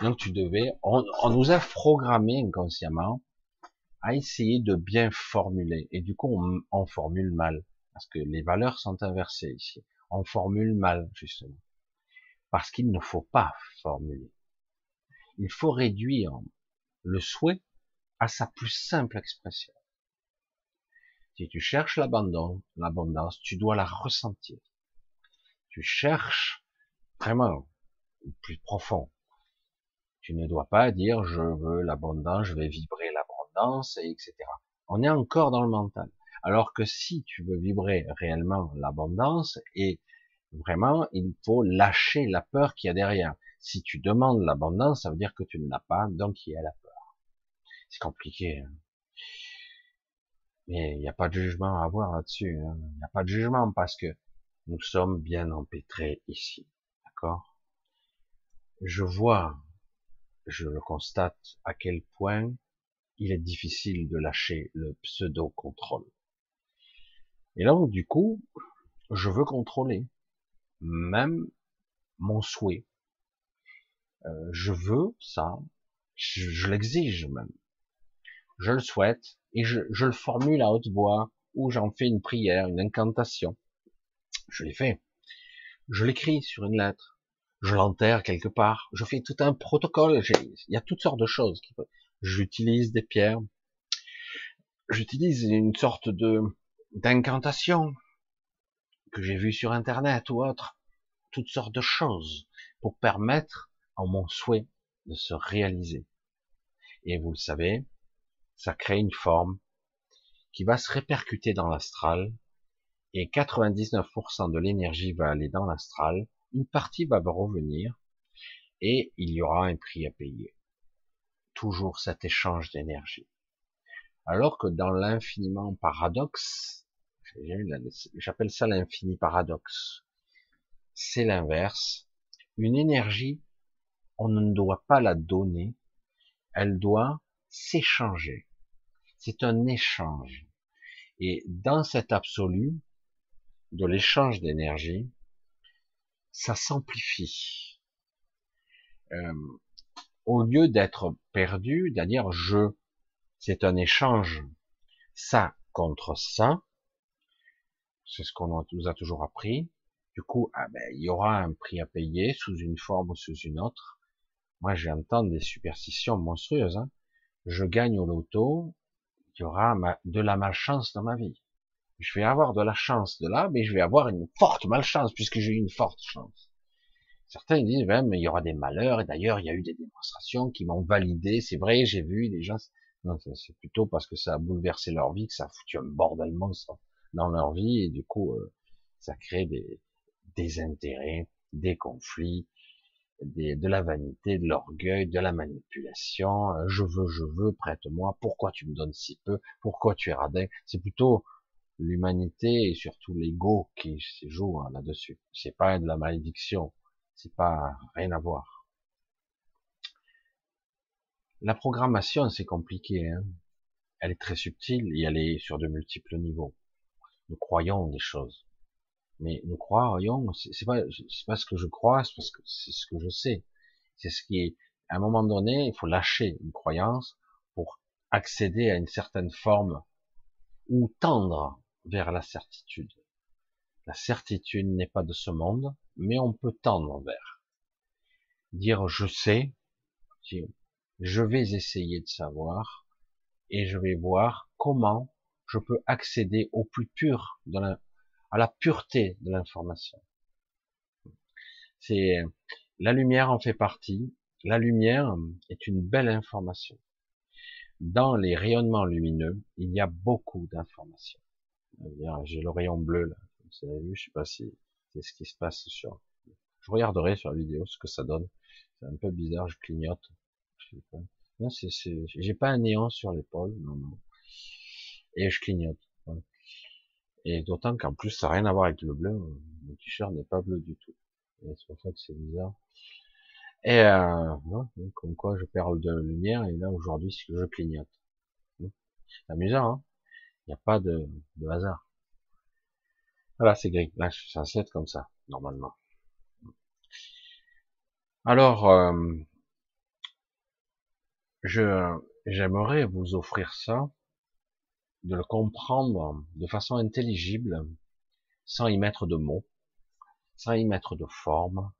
Donc tu devais, on, nous a programmé inconsciemment à essayer de bien formuler et du coup on, on, formule mal parce que les valeurs sont inversées ici. On formule mal justement parce qu'il ne faut pas formuler. Il faut réduire le souhait à sa plus simple expression. Si tu cherches l'abandon, l'abondance, tu dois la ressentir tu cherches vraiment plus profond. Tu ne dois pas dire je veux l'abondance, je vais vibrer l'abondance, etc. On est encore dans le mental. Alors que si tu veux vibrer réellement l'abondance, et vraiment, il faut lâcher la peur qu'il y a derrière. Si tu demandes l'abondance, ça veut dire que tu ne l'as pas, donc il y a la peur. C'est compliqué. Hein. Mais il n'y a pas de jugement à avoir là-dessus. Hein. Il n'y a pas de jugement parce que nous sommes bien empêtrés ici. D'accord? Je vois, je le constate, à quel point il est difficile de lâcher le pseudo-contrôle. Et donc, du coup, je veux contrôler, même mon souhait. Euh, je veux ça, je, l'exige même. Je le souhaite et je, je le formule à haute voix ou j'en fais une prière, une incantation. Je l'ai fait. Je l'écris sur une lettre. Je l'enterre quelque part. Je fais tout un protocole. Il y a toutes sortes de choses. J'utilise des pierres. J'utilise une sorte de d'incantation que j'ai vue sur Internet ou autre. Toutes sortes de choses pour permettre à mon souhait de se réaliser. Et vous le savez, ça crée une forme qui va se répercuter dans l'astral et 99% de l'énergie va aller dans l'astral, une partie va revenir, et il y aura un prix à payer. Toujours cet échange d'énergie. Alors que dans l'infiniment paradoxe, j'appelle ça l'infini paradoxe, c'est l'inverse. Une énergie, on ne doit pas la donner, elle doit s'échanger. C'est un échange. Et dans cet absolu, de l'échange d'énergie, ça s'amplifie. Euh, au lieu d'être perdu, c'est-à-dire je, c'est un échange, ça contre ça. C'est ce qu'on nous a toujours appris. Du coup, ah ben, il y aura un prix à payer sous une forme ou sous une autre. Moi, j'entends des superstitions monstrueuses. Hein. Je gagne au loto, il y aura de la malchance dans ma vie. Je vais avoir de la chance de là, mais je vais avoir une forte malchance puisque j'ai eu une forte chance. Certains disent même il y aura des malheurs et d'ailleurs il y a eu des démonstrations qui m'ont validé. C'est vrai, j'ai vu des gens. Non, c'est plutôt parce que ça a bouleversé leur vie que ça a foutu un bordel monstre dans leur vie et du coup euh, ça crée des, des intérêts, des conflits, des, de la vanité, de l'orgueil, de la manipulation. Euh, je veux, je veux, prête-moi. Pourquoi tu me donnes si peu? Pourquoi tu es radin? C'est plutôt l'humanité et surtout l'ego qui se joue hein, là-dessus. C'est pas de la malédiction. C'est pas rien à voir. La programmation, c'est compliqué. Hein. elle est très subtile et elle est sur de multiples niveaux. Nous croyons des choses, mais nous croyons. C'est pas, c'est pas ce que je crois, c'est parce que c'est ce que je sais. C'est ce qui est. À un moment donné, il faut lâcher une croyance pour accéder à une certaine forme ou tendre vers la certitude. La certitude n'est pas de ce monde, mais on peut tendre vers. Dire je sais, je vais essayer de savoir, et je vais voir comment je peux accéder au plus pur, à la pureté de l'information. C'est la lumière en fait partie. La lumière est une belle information. Dans les rayonnements lumineux, il y a beaucoup d'informations. J'ai le rayon bleu là, vous avez vu, je sais pas si c'est ce qui se passe sur. Je regarderai sur la vidéo ce que ça donne. C'est un peu bizarre, je clignote. Non, c'est, j'ai pas un néant sur l'épaule, non, non. Et je clignote. Et d'autant qu'en plus, ça n'a rien à voir avec le bleu. Mon t-shirt n'est pas bleu du tout. Et c'est pour ça que c'est bizarre. Et euh, comme quoi je perds de lumière, et là aujourd'hui, je clignote. C'est amusant, hein Il n'y a pas de, hasard. Voilà, c'est gris. Là, je suis censé être comme ça, normalement. Alors, euh, je j'aimerais vous offrir ça, de le comprendre de façon intelligible, sans y mettre de mots, sans y mettre de forme,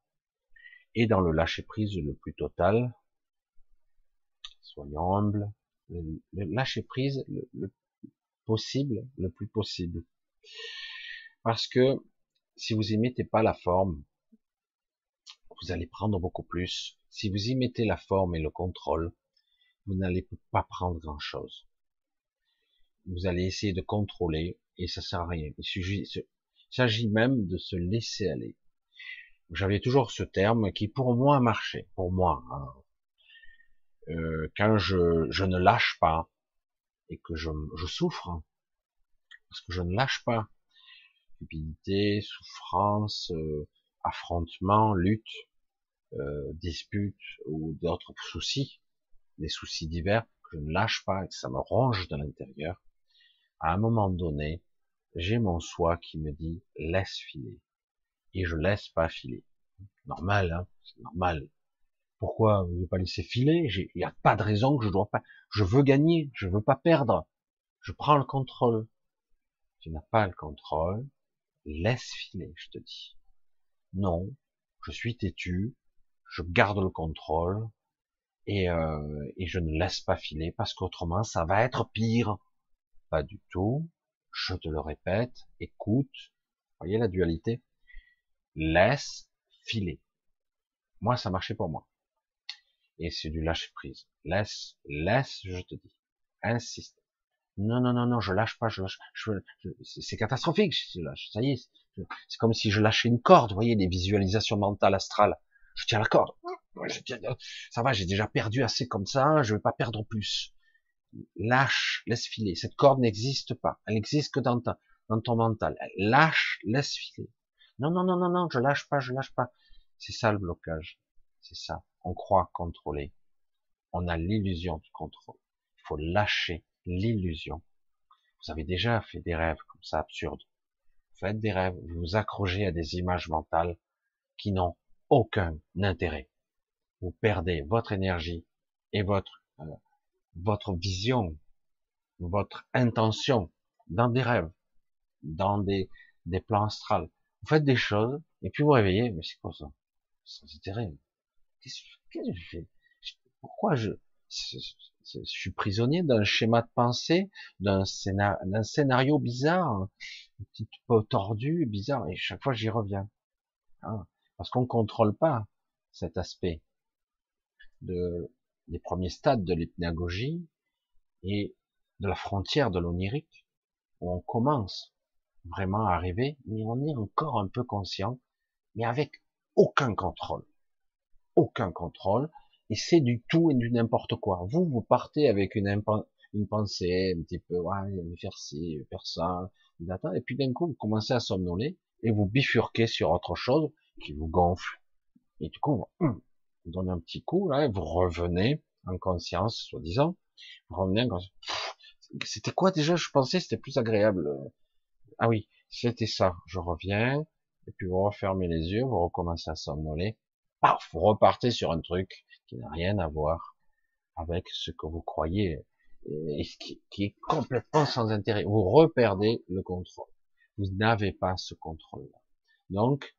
et dans le lâcher prise le plus total. Soyons humbles, le, lâcher prise le, le possible, le plus possible. Parce que si vous y mettez pas la forme, vous allez prendre beaucoup plus. Si vous y mettez la forme et le contrôle, vous n'allez pas prendre grand chose. Vous allez essayer de contrôler et ça sert à rien. Il s'agit même de se laisser aller. J'avais toujours ce terme qui pour moi marchait, pour moi. Hein. Euh, quand je, je, ne lâche pas et que je, je souffre, parce que je ne lâche pas, cupidité, souffrance, euh, affrontement, lutte, euh, dispute ou d'autres soucis, des soucis divers que je ne lâche pas et que ça me ronge de l'intérieur, à un moment donné, j'ai mon soi qui me dit laisse filer et je laisse pas filer. Normal, hein c'est normal. Pourquoi ne pas laisser filer? Il n'y a pas de raison que je dois pas. Je veux gagner, je veux pas perdre. Je prends le contrôle. Tu n'as pas le contrôle, laisse filer, je te dis. Non, je suis têtu, je garde le contrôle et, euh, et je ne laisse pas filer parce qu'autrement ça va être pire. Pas du tout. Je te le répète, écoute. Voyez la dualité. Laisse filer. Moi, ça marchait pour moi. Et c'est du lâcher prise. Laisse, laisse, je te dis. Insiste. Non, non, non, non, je lâche pas, je lâche. Je, c'est catastrophique, je lâche. Ça y est, c'est comme si je lâchais une corde. Vous voyez, les visualisations mentales astrales. Je tiens la corde. ça va, j'ai déjà perdu assez comme ça. Je vais pas perdre plus. Lâche, laisse filer. Cette corde n'existe pas. Elle n'existe que dans, ta, dans ton mental. Lâche, laisse filer. Non, non, non, non, non, je lâche pas, je lâche pas. C'est ça le blocage. C'est ça. On croit contrôler. On a l'illusion du contrôle. Il faut lâcher l'illusion. Vous avez déjà fait des rêves comme ça absurdes. Faites des rêves, vous vous accrochez à des images mentales qui n'ont aucun intérêt. Vous perdez votre énergie et votre euh, votre vision votre intention dans des rêves, dans des, des plans astrales. Vous faites des choses, et puis vous réveillez, mais c'est quoi ça? Qu'est-ce que je fais Pourquoi je, suis prisonnier d'un schéma de pensée, d'un scénario, bizarre, un petit peu tordu, bizarre, et chaque fois j'y reviens. Hein, parce qu'on ne contrôle pas cet aspect de, des premiers stades de l'hypnagogie et de la frontière de l'onirique, où on commence vraiment à arriver, mais on est encore un peu conscient, mais avec aucun contrôle. Aucun contrôle, et c'est du tout et du n'importe quoi. Vous, vous partez avec une, une pensée, un petit peu, ouais, il faire ci, faire ça, et puis d'un coup, vous commencez à somnoler, et vous bifurquez sur autre chose qui vous gonfle. Et du coup, hum, vous donnez un petit coup, là, et vous revenez en conscience, soi-disant, vous revenez en conscience. C'était quoi déjà? Je pensais c'était plus agréable. Ah oui, c'était ça. Je reviens, et puis vous refermez les yeux, vous recommencez à somnoler. Paf, vous repartez sur un truc qui n'a rien à voir avec ce que vous croyez et qui, est complètement sans intérêt. Vous reperdez le contrôle. Vous n'avez pas ce contrôle-là. Donc,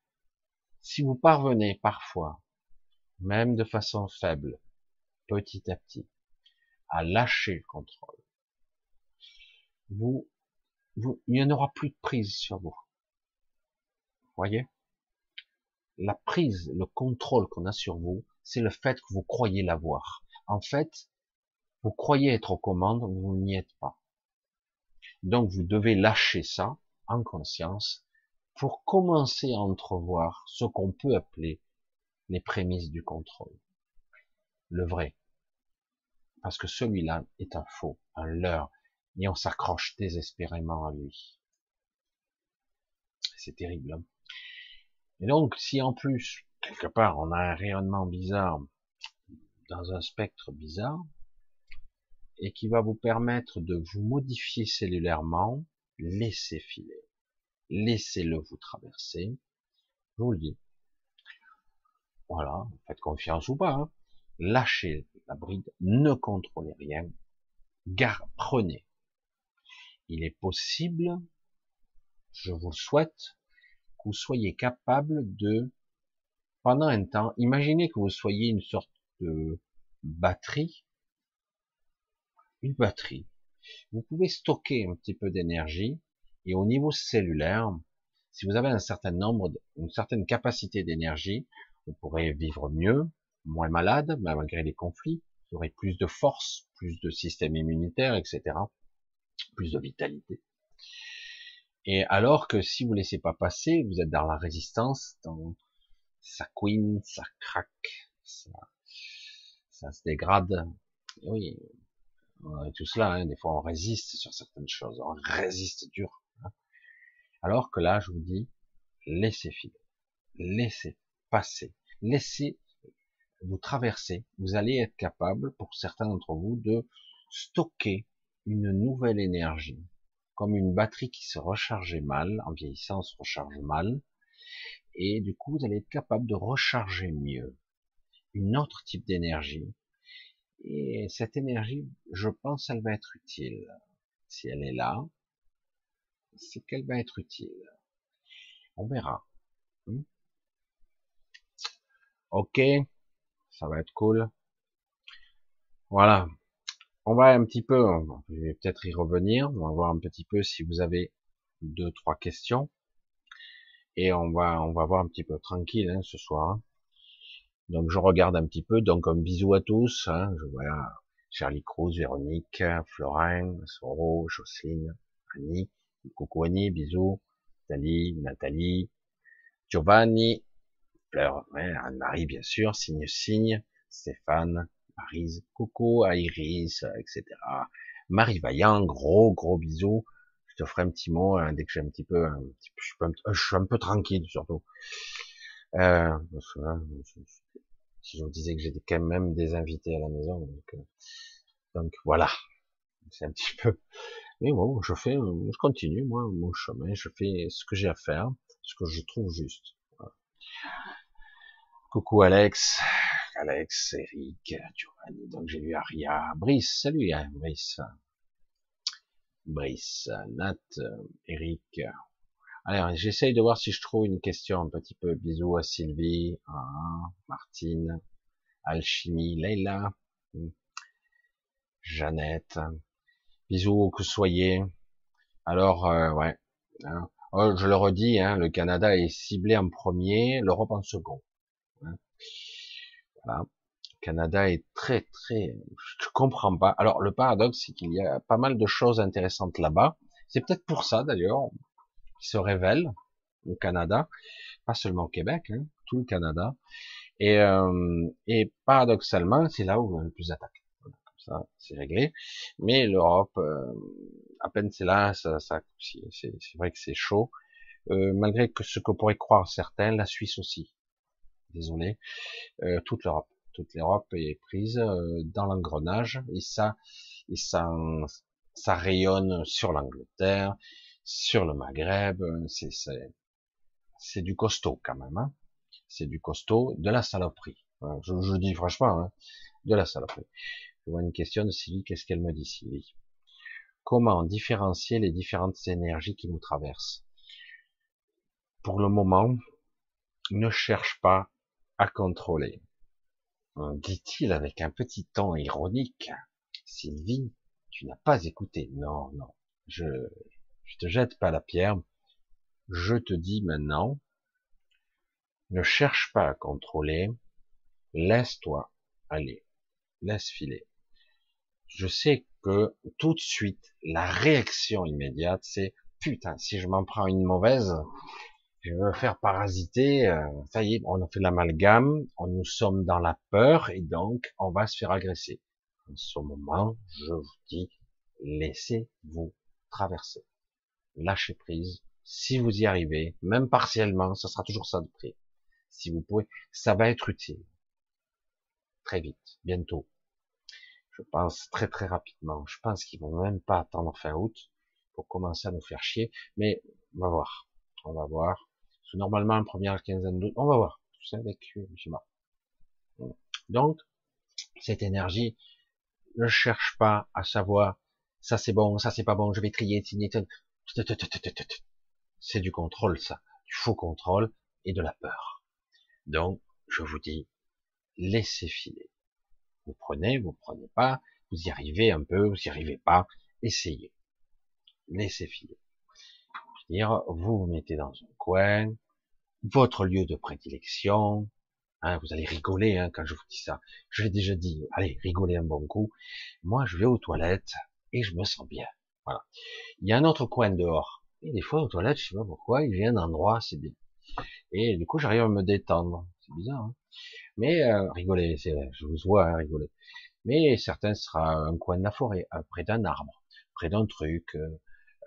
si vous parvenez parfois, même de façon faible, petit à petit, à lâcher le contrôle, vous, vous, il n'y en aura plus de prise sur vous. Voyez? La prise, le contrôle qu'on a sur vous, c'est le fait que vous croyez l'avoir. En fait, vous croyez être aux commandes, vous n'y êtes pas. Donc vous devez lâcher ça en conscience pour commencer à entrevoir ce qu'on peut appeler les prémices du contrôle. Le vrai. Parce que celui-là est un faux, un leurre, et on s'accroche désespérément à lui. C'est terrible. Hein. Et donc, si en plus, quelque part, on a un rayonnement bizarre dans un spectre bizarre, et qui va vous permettre de vous modifier cellulairement, laissez filer. Laissez-le vous traverser. Je vous le dis. Voilà, faites confiance ou pas. Hein. Lâchez la bride, ne contrôlez rien. Gar prenez il est possible, je vous le souhaite, que vous soyez capable de, pendant un temps, imaginez que vous soyez une sorte de batterie, une batterie. Vous pouvez stocker un petit peu d'énergie et au niveau cellulaire, si vous avez un certain nombre, une certaine capacité d'énergie, vous pourrez vivre mieux, moins malade, malgré les conflits, vous aurez plus de force, plus de système immunitaire, etc plus de vitalité. Et alors que si vous laissez pas passer, vous êtes dans la résistance, dans ça couine, ça craque, ça, ça se dégrade. Et oui, tout cela, hein, des fois on résiste sur certaines choses, on résiste dur. Hein. Alors que là, je vous dis, laissez filer, laissez passer, laissez vous traverser. Vous allez être capable, pour certains d'entre vous, de stocker une nouvelle énergie, comme une batterie qui se rechargeait mal, en vieillissant se recharge mal, et du coup vous allez être capable de recharger mieux, une autre type d'énergie. Et cette énergie, je pense, elle va être utile. Si elle est là, c'est qu'elle va être utile. On verra. Hmm? Ok, ça va être cool. Voilà, on va un petit peu, je vais peut-être y revenir, on va voir un petit peu si vous avez deux, trois questions. Et on va, on va voir un petit peu tranquille hein, ce soir. Donc je regarde un petit peu, donc un bisou à tous. Hein, je vois Charlie Cruz, Véronique, Florin, Soro, Jocelyne, Annie, coucou Annie, bisous, Nathalie, Nathalie, Giovanni, Fleur, Anne-Marie bien sûr, Signe Signe, Stéphane, Marise, coucou Iris, etc. Marie Vaillant, gros gros bisous. Je te ferai un petit mot hein, dès que j'ai un petit peu, un petit je, suis un, je, suis un, peu tranquille surtout. Euh, si je vous disais que j'étais quand même des invités à la maison, donc, euh, donc voilà, c'est un petit peu. Mais bon, je fais, je continue moi mon chemin, je fais ce que j'ai à faire, ce que je trouve juste. Coucou Alex, Alex, Eric, Giovanni, donc j'ai vu Aria, Brice, salut Brice. Brice, Nat, Eric. Alors, j'essaye de voir si je trouve une question un petit peu. Bisous à Sylvie, Martine, Alchimie, Leila, Jeannette. Bisous où que soyez. Alors, euh, ouais. Hein. Oh, je le redis, hein, le Canada est ciblé en premier, l'Europe en second. Hein. Voilà. Le Canada est très très, je comprends pas. Alors le paradoxe, c'est qu'il y a pas mal de choses intéressantes là-bas. C'est peut-être pour ça d'ailleurs qui se révèle au Canada, pas seulement au Québec, hein, tout le Canada. Et, euh, et paradoxalement, c'est là où on a le plus d'attaques. comme ça, c'est réglé. Mais l'Europe, euh, à peine c'est là, ça, ça c'est vrai que c'est chaud. Euh, malgré que ce que pourraient croire certains, la Suisse aussi. Désolé, euh, toute l'Europe, toute l'Europe est prise euh, dans l'engrenage et ça, et ça, ça rayonne sur l'Angleterre, sur le Maghreb, c'est c'est du costaud quand même. Hein. c'est du costaud, de la saloperie. Je, je dis franchement, hein, de la saloperie. Je vois une question de Sylvie, qu'est-ce qu'elle me dit Sylvie? Comment différencier les différentes énergies qui nous traversent? Pour le moment, ne cherche pas à contrôler. Dit-il avec un petit ton ironique. Sylvie, tu n'as pas écouté. Non, non. Je, je te jette pas la pierre. Je te dis maintenant, ne cherche pas à contrôler. Laisse-toi aller. Laisse filer. Je sais que tout de suite, la réaction immédiate, c'est putain, si je m'en prends une mauvaise, je veux faire parasiter, euh, ça y est, on a fait l'amalgame, on nous sommes dans la peur et donc on va se faire agresser. En ce moment, je vous dis, laissez-vous traverser. Lâchez prise. Si vous y arrivez, même partiellement, ça sera toujours ça de prix. Si vous pouvez, ça va être utile. Très vite, bientôt. Je pense très très rapidement. Je pense qu'ils vont même pas attendre fin août pour commencer à nous faire chier. Mais on va voir. On va voir. Normalement, la première quinzaine d'août, on va voir. Tout ça avec Donc, cette énergie ne cherche pas à savoir ça c'est bon, ça c'est pas bon, je vais trier, c'est du contrôle ça, du faux contrôle et de la peur. Donc, je vous dis, laissez filer. Vous prenez, vous prenez pas, vous y arrivez un peu, vous y arrivez pas, essayez. Laissez filer. Dire, vous vous mettez dans un coin, votre lieu de prédilection, hein, vous allez rigoler hein, quand je vous dis ça. Je l'ai déjà dit, allez, rigolez un bon coup. Moi, je vais aux toilettes et je me sens bien. Voilà. Il y a un autre coin dehors. Et des fois, aux toilettes, je sais pas pourquoi, il y a un endroit, c'est bien. Et du coup, j'arrive à me détendre. C'est bizarre. Hein mais euh, rigoler, je vous vois hein, rigoler. Mais certains sera un coin de la forêt, euh, près d'un arbre, près d'un truc. Euh,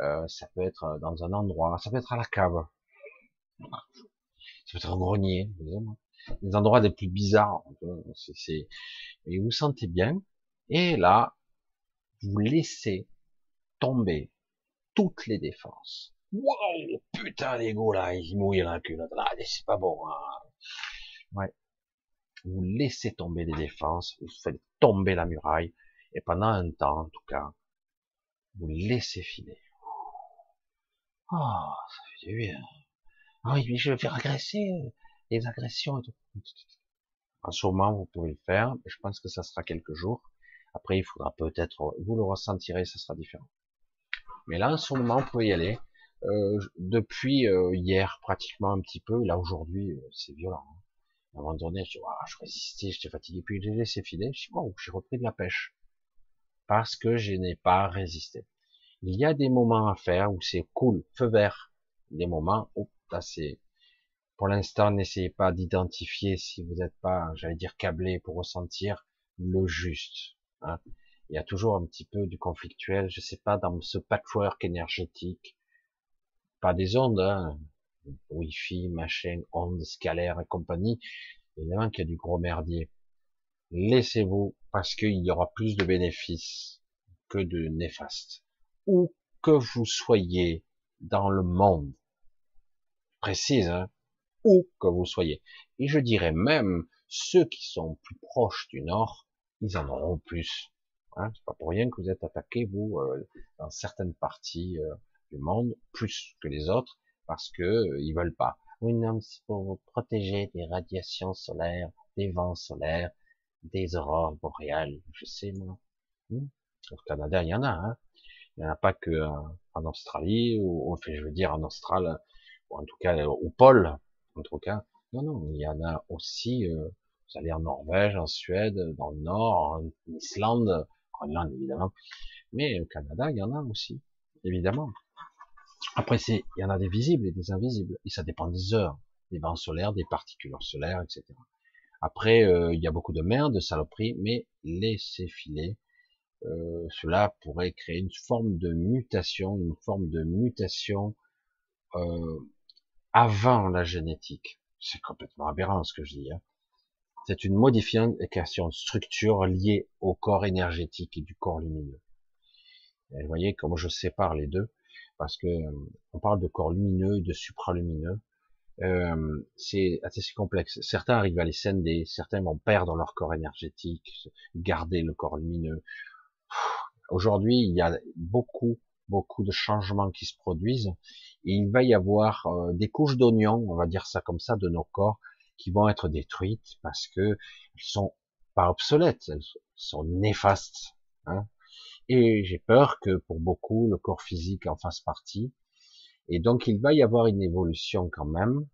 euh, ça peut être dans un endroit, ça peut être à la cave, ça peut être au grenier, les endroits les plus bizarres. Et vous sentez bien. Et là, vous laissez tomber toutes les défenses. Wow, putain, l'ego là, il mouille la culotte là, c'est pas bon. Hein. Ouais, vous laissez tomber les défenses, vous faites tomber la muraille, et pendant un temps, en tout cas, vous laissez filer. Oh, ça fait du bien. Ah oui, mais je vais faire agresser les agressions et tout. En ce moment, vous pouvez le faire, mais je pense que ça sera quelques jours. Après, il faudra peut-être, vous le ressentirez, ça sera différent. Mais là, en ce moment, vous pouvez y aller. Euh, depuis euh, hier, pratiquement un petit peu. Là, aujourd'hui, euh, c'est violent. Hein. À un moment donné, je, je résistais, j'étais fatigué, puis j'ai laissé filer, je j'ai repris de la pêche. Parce que je n'ai pas résisté. Il y a des moments à faire où c'est cool, feu vert. Des moments où, c'est, pour l'instant, n'essayez pas d'identifier si vous n'êtes pas, j'allais dire, câblé pour ressentir le juste. Hein. Il y a toujours un petit peu du conflictuel, je sais pas, dans ce patchwork énergétique. Pas des ondes, hein, Wi-Fi, machin, ondes scalaires et compagnie, évidemment qu'il y a du gros merdier. Laissez-vous, parce qu'il y aura plus de bénéfices que de néfastes. Où que vous soyez dans le monde, précise, hein, où que vous soyez. Et je dirais même, ceux qui sont plus proches du Nord, ils en auront plus. Hein, c'est pas pour rien que vous êtes attaqué, vous, euh, dans certaines parties euh, du monde, plus que les autres, parce que euh, ils veulent pas. Oui, non, c'est pour vous protéger des radiations solaires, des vents solaires, des aurores boréales, je sais moi. Hmm. Au Canada, il y en a, hein. Il n'y en a pas que en Australie, ou, enfin, je veux dire en Australie, ou en tout cas au pôle, en tout cas. Non, non, il y en a aussi, euh, vous allez en Norvège, en Suède, dans le Nord, en Islande, Groenland évidemment, mais au Canada, il y en a aussi, évidemment. Après, c'est, il y en a des visibles et des invisibles, et ça dépend des heures, des vents solaires, des particules solaires, etc. Après, euh, il y a beaucoup de merde, de saloperies, mais laissez filer. Euh, cela pourrait créer une forme de mutation, une forme de mutation euh, avant la génétique. C'est complètement aberrant ce que je dis. Hein. C'est une modification de structure liée au corps énergétique et du corps lumineux. vous voyez comment je sépare les deux, parce que euh, on parle de corps lumineux et de supralumineux. Euh, c'est assez complexe. Certains arrivent à les scinder, certains vont perdre leur corps énergétique, garder le corps lumineux. Aujourd'hui, il y a beaucoup, beaucoup de changements qui se produisent. Il va y avoir euh, des couches d'oignons, on va dire ça comme ça, de nos corps, qui vont être détruites parce que elles sont pas obsolètes, elles sont néfastes. Hein. Et j'ai peur que pour beaucoup, le corps physique en fasse partie. Et donc, il va y avoir une évolution quand même.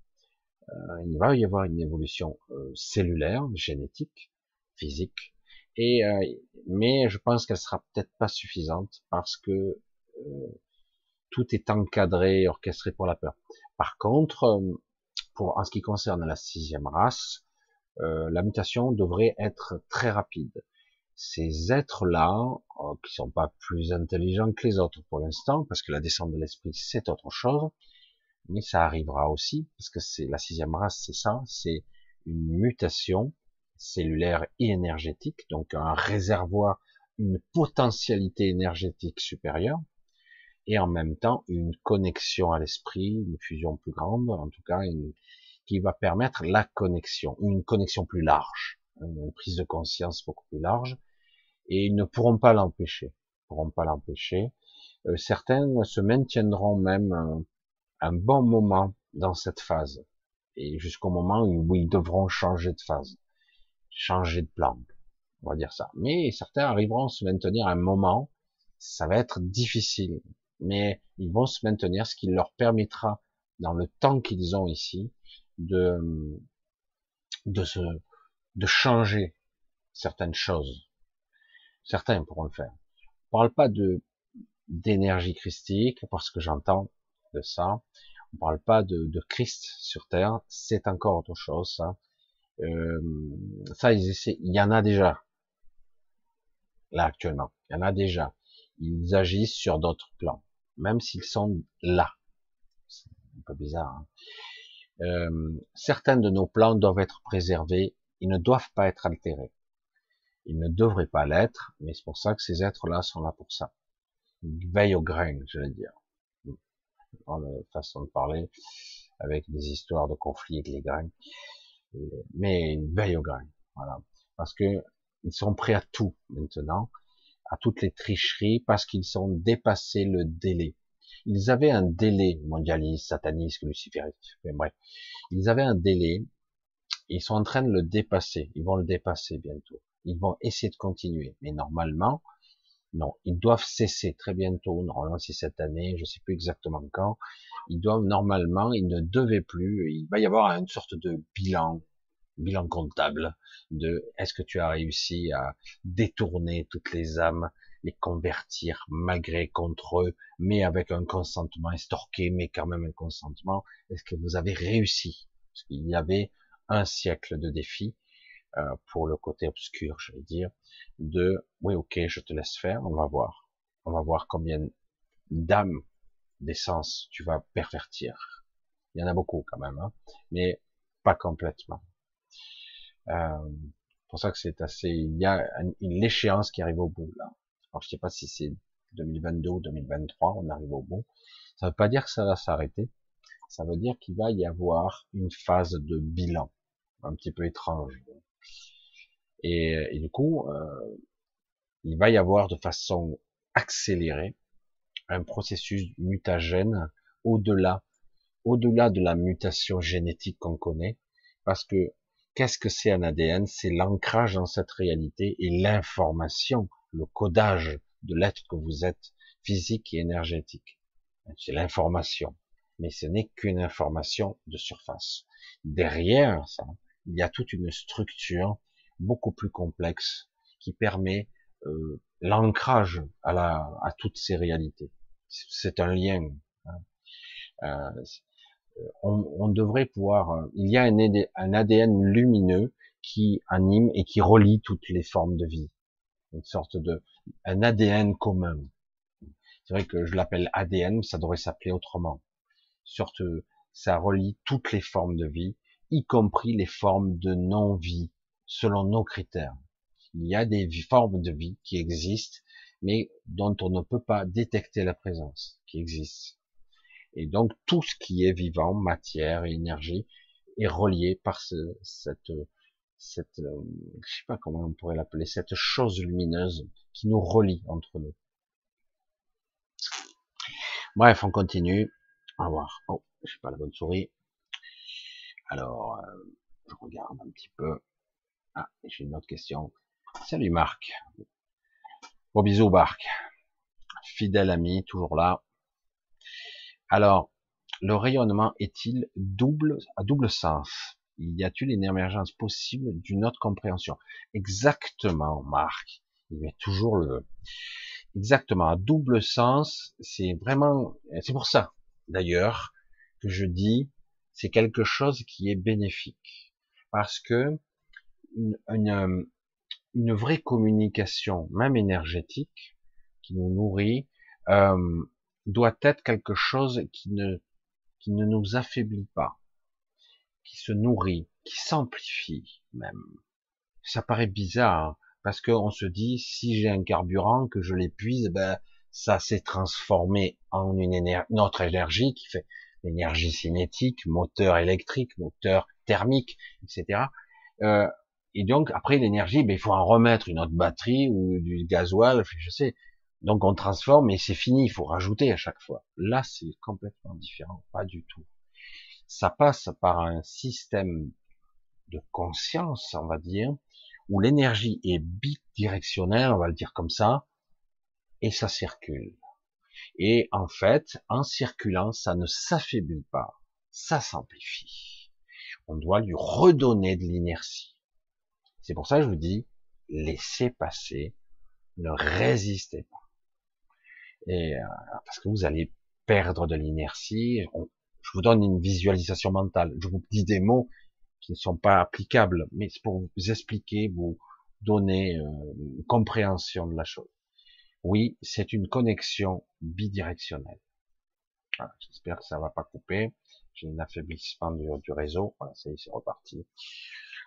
Euh, il va y avoir une évolution euh, cellulaire, génétique, physique. Et euh, mais je pense qu'elle sera peut-être pas suffisante parce que euh, tout est encadré, orchestré pour la peur. Par contre, euh, pour en ce qui concerne la sixième race, la mutation devrait être très rapide. Ces êtres-là, qui sont pas plus intelligents que les autres pour l'instant, parce que la descente de l'esprit c'est autre chose, mais ça arrivera aussi, parce que c'est la sixième race, c'est ça, c'est une mutation cellulaire et énergétique, donc un réservoir, une potentialité énergétique supérieure, et en même temps une connexion à l'esprit, une fusion plus grande, en tout cas qui va permettre la connexion, une connexion plus large, une prise de conscience beaucoup plus large, et ils ne pourront pas l'empêcher, pourront pas l'empêcher. Euh, certains se maintiendront même un, bon moment dans cette phase, et jusqu'au moment où ils devront changer de phase, changer de plan, on va dire ça. Mais certains arriveront à se maintenir un moment, ça va être difficile, mais ils vont se maintenir, ce qui leur permettra, dans le temps qu'ils ont ici, de, de se, de changer certaines choses. Certains pourront le faire. On parle pas de, d'énergie christique, parce que j'entends de ça. On parle pas de, de Christ sur terre. C'est encore autre chose. Euh, ça, ils essaient, il y en a déjà. Là, actuellement. Il y en a déjà. Ils agissent sur d'autres plans même s'ils sont là. C'est un peu bizarre. Hein. euh, certains de nos plans doivent être préservés, ils ne doivent pas être altérés. Ils ne devraient pas l'être, mais c'est pour ça que ces êtres-là sont là pour ça. Ils veillent au grain, je veux dire. Dans la façon de parler, avec des histoires de conflits avec les grains. Mais ils veillent au grain. Voilà. Parce que ils sont prêts à tout maintenant à toutes les tricheries parce qu'ils ont dépassé le délai. Ils avaient un délai, mondialiste, sataniste, lucifériste, mais bref. Ils avaient un délai, ils sont en train de le dépasser, ils vont le dépasser bientôt. Ils vont essayer de continuer, mais normalement, non, ils doivent cesser très bientôt, normalement c'est cette année, je sais plus exactement quand, ils doivent normalement, ils ne devaient plus, il va y avoir une sorte de bilan, bilan comptable de est-ce que tu as réussi à détourner toutes les âmes, les convertir malgré contre eux, mais avec un consentement estorqué, mais quand même un consentement. Est-ce que vous avez réussi? Parce qu'il y avait un siècle de défi euh, pour le côté obscur, je vais dire, de oui, ok, je te laisse faire, on va voir, on va voir combien d'âmes, d'essence tu vas pervertir. Il y en a beaucoup quand même, hein, mais pas complètement. Euh, pour ça que c'est assez, il y a une échéance qui arrive au bout là. Alors je sais pas si c'est 2022 ou 2023, on arrive au bout. Ça veut pas dire que ça va s'arrêter. Ça veut dire qu'il va y avoir une phase de bilan, un petit peu étrange. Et, et du coup, euh, il va y avoir de façon accélérée un processus mutagène au-delà, au-delà de la mutation génétique qu'on connaît, parce que qu'est-ce que c'est un ADN C'est l'ancrage dans cette réalité et l'information, le codage de l'être que vous êtes, physique et énergétique. C'est l'information, mais ce n'est qu'une information de surface. Derrière ça, il y a toute une structure beaucoup plus complexe qui permet euh, l'ancrage à, la, à toutes ces réalités. C'est un lien. Hein. Euh, on, on, devrait pouvoir. Euh, il y a un, ADN lumineux qui anime et qui relie toutes les formes de vie. Une sorte de un ADN commun. C'est vrai que je l'appelle ADN, ça devrait s'appeler autrement. Surtout, ça relie toutes les formes de vie, y compris les formes de non-vie, selon nos critères. Il y a des formes de vie qui existent, mais dont on ne peut pas détecter la présence, qui existent. Et donc tout ce qui est vivant, matière et énergie, est relié par ce, cette, cette, euh, je sais pas comment on pourrait l'appeler, cette chose lumineuse qui nous relie entre nous. Bref, on continue. On va voir. Oh, je sais pas la bonne souris. Alors, euh, je regarde un petit peu. Ah, j'ai une autre question. Salut Marc. Bon bisous Marc. Fidèle ami, toujours là. Alors, le rayonnement est-il double, à double sens? Y a-t-il une émergence possible d'une autre compréhension? Exactement, Marc. Il met toujours le, exactement, à double sens. C'est vraiment, c'est pour ça, d'ailleurs, que je dis, c'est quelque chose qui est bénéfique. Parce que, une, une, vraie communication, même énergétique, qui nous nourrit, euh, doit être quelque chose qui ne, qui ne nous affaiblit pas, qui se nourrit, qui s'amplifie même. Ça paraît bizarre, parce qu'on se dit, si j'ai un carburant, que je l'épuise, ben, ça s'est transformé en une, énergie, une autre énergie qui fait l'énergie cinétique, moteur électrique, moteur thermique, etc. Euh, et donc après l'énergie, ben, il faut en remettre une autre batterie ou du gasoil, je sais. Donc on transforme et c'est fini, il faut rajouter à chaque fois. Là, c'est complètement différent, pas du tout. Ça passe par un système de conscience, on va dire, où l'énergie est bidirectionnelle, on va le dire comme ça, et ça circule. Et en fait, en circulant, ça ne s'affaiblit pas, ça s'amplifie. On doit lui redonner de l'inertie. C'est pour ça que je vous dis, laissez passer, ne résistez pas. Et euh, parce que vous allez perdre de l'inertie. Je vous donne une visualisation mentale. Je vous dis des mots qui ne sont pas applicables, mais c'est pour vous expliquer, vous donner euh, une compréhension de la chose. Oui, c'est une connexion bidirectionnelle. J'espère que ça va pas couper. J'ai un affaiblissement du, réseau. Voilà, c'est reparti.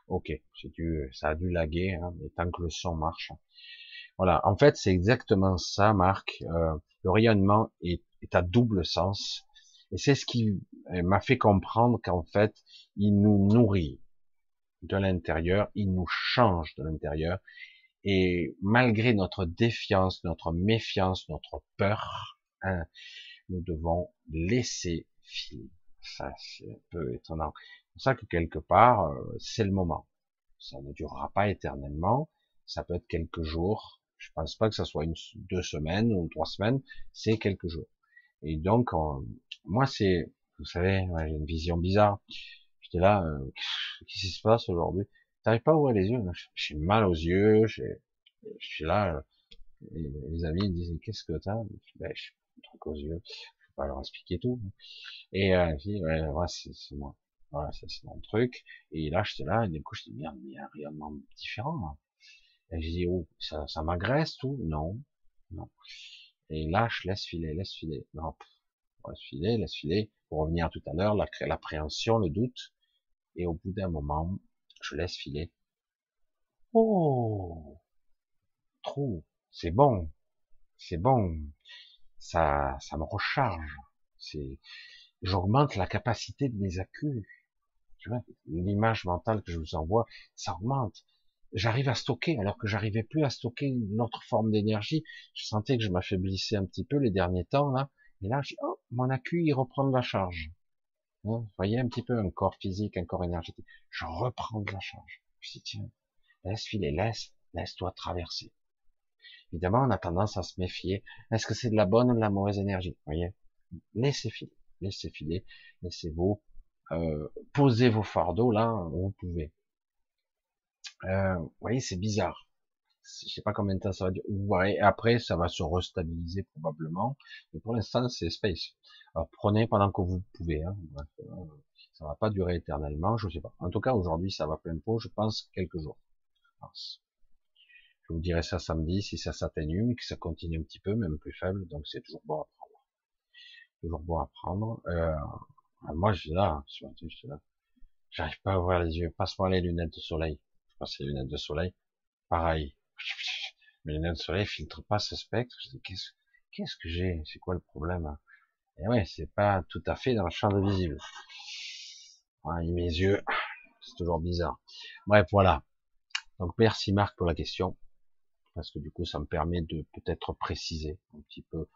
Ok, ça a dû laguer, hein, mais tant que le son marche. Voilà, en fait, c'est exactement ça, Marc. Euh, le rayonnement est, est, à double sens. Et c'est ce qui euh, m'a fait comprendre qu'en fait, il nous nourrit de l'intérieur, il nous change de l'intérieur. Et malgré notre défiance, notre méfiance, notre peur, hein, nous devons laisser filer. Ça, c'est un peu étonnant. C'est pour ça que quelque part, euh, c'est le moment. Ça ne durera pas éternellement. Ça peut être quelques jours. Je pense pas que ça soit une, deux semaines ou trois semaines. C'est quelques jours. Et donc, moi, c'est, vous savez, j'ai une vision bizarre. J'étais là, euh, qu'est-ce qui se passe aujourd'hui? T'arrives pas à ouvrir les yeux J'ai mal aux yeux, je suis là. Les amis me disent qu'est-ce que t'as? Ben, je un truc aux yeux. Je pas leur expliquer tout. Et euh, dis ouais, ouais c'est moi. Voilà, c'est mon truc. Et là, j'étais là, et du coup, je dis merde, il y a un rayonnement différent. Et je dis oh, ça, ça m'agresse tout? Non, non. Et là, je laisse filer, laisse filer. Non, laisse filer, laisse filer. Pour revenir tout à l'heure, l'appréhension, le doute. Et au bout d'un moment, je laisse filer. Oh, trop, c'est bon, c'est bon. Ça, ça me recharge. C'est, j'augmente la capacité de mes accus. Tu vois, l'image mentale que je vous envoie, ça augmente. j'arrive à stocker alors que j'arrivais plus à stocker une autre forme d'énergie. Je sentais que je m'affaiblissais un petit peu les derniers temps là. Et là, je oh, mon accu, il reprend de la charge. Voyez un petit peu un corps physique, un corps énergétique. Je reprends de la charge. Je dis, tiens, laisse filer, laisse, laisse-toi traverser. Évidemment, on a tendance à se méfier. Est-ce que c'est de la bonne ou de la mauvaise énergie? Vous voyez? Laissez filer, laissez filer, laissez-vous euh, poser vos fardeaux là où vous pouvez. Euh, vous voyez, c'est bizarre. Je sais pas combien de temps ça va durer. Après, ça va se restabiliser probablement. Mais pour l'instant, c'est space. Alors prenez pendant que vous pouvez. Hein. Euh, ça va pas durer éternellement, je sais pas. En tout cas, aujourd'hui, ça va plein pot. Je pense quelques jours. Je vous dirai ça samedi si ça s'atténue, mais que ça continue un petit peu, même plus faible. Donc c'est toujours bon à prendre. Toujours bon à prendre. Euh, moi, je suis là, je suis là. J'arrive pas à ouvrir les yeux. Passe-moi les lunettes de soleil. Je passe les lunettes de soleil. Pareil. Mes lunettes de soleil filtrent pas ce spectre. Qu'est-ce que j'ai? C'est quoi le problème? Et ouais, c'est pas tout à fait dans le champ de visible. Ouais, mes yeux, c'est toujours bizarre. Bref, voilà. Donc merci Marc pour la question, parce que du coup ça me permet de peut-être préciser un petit peu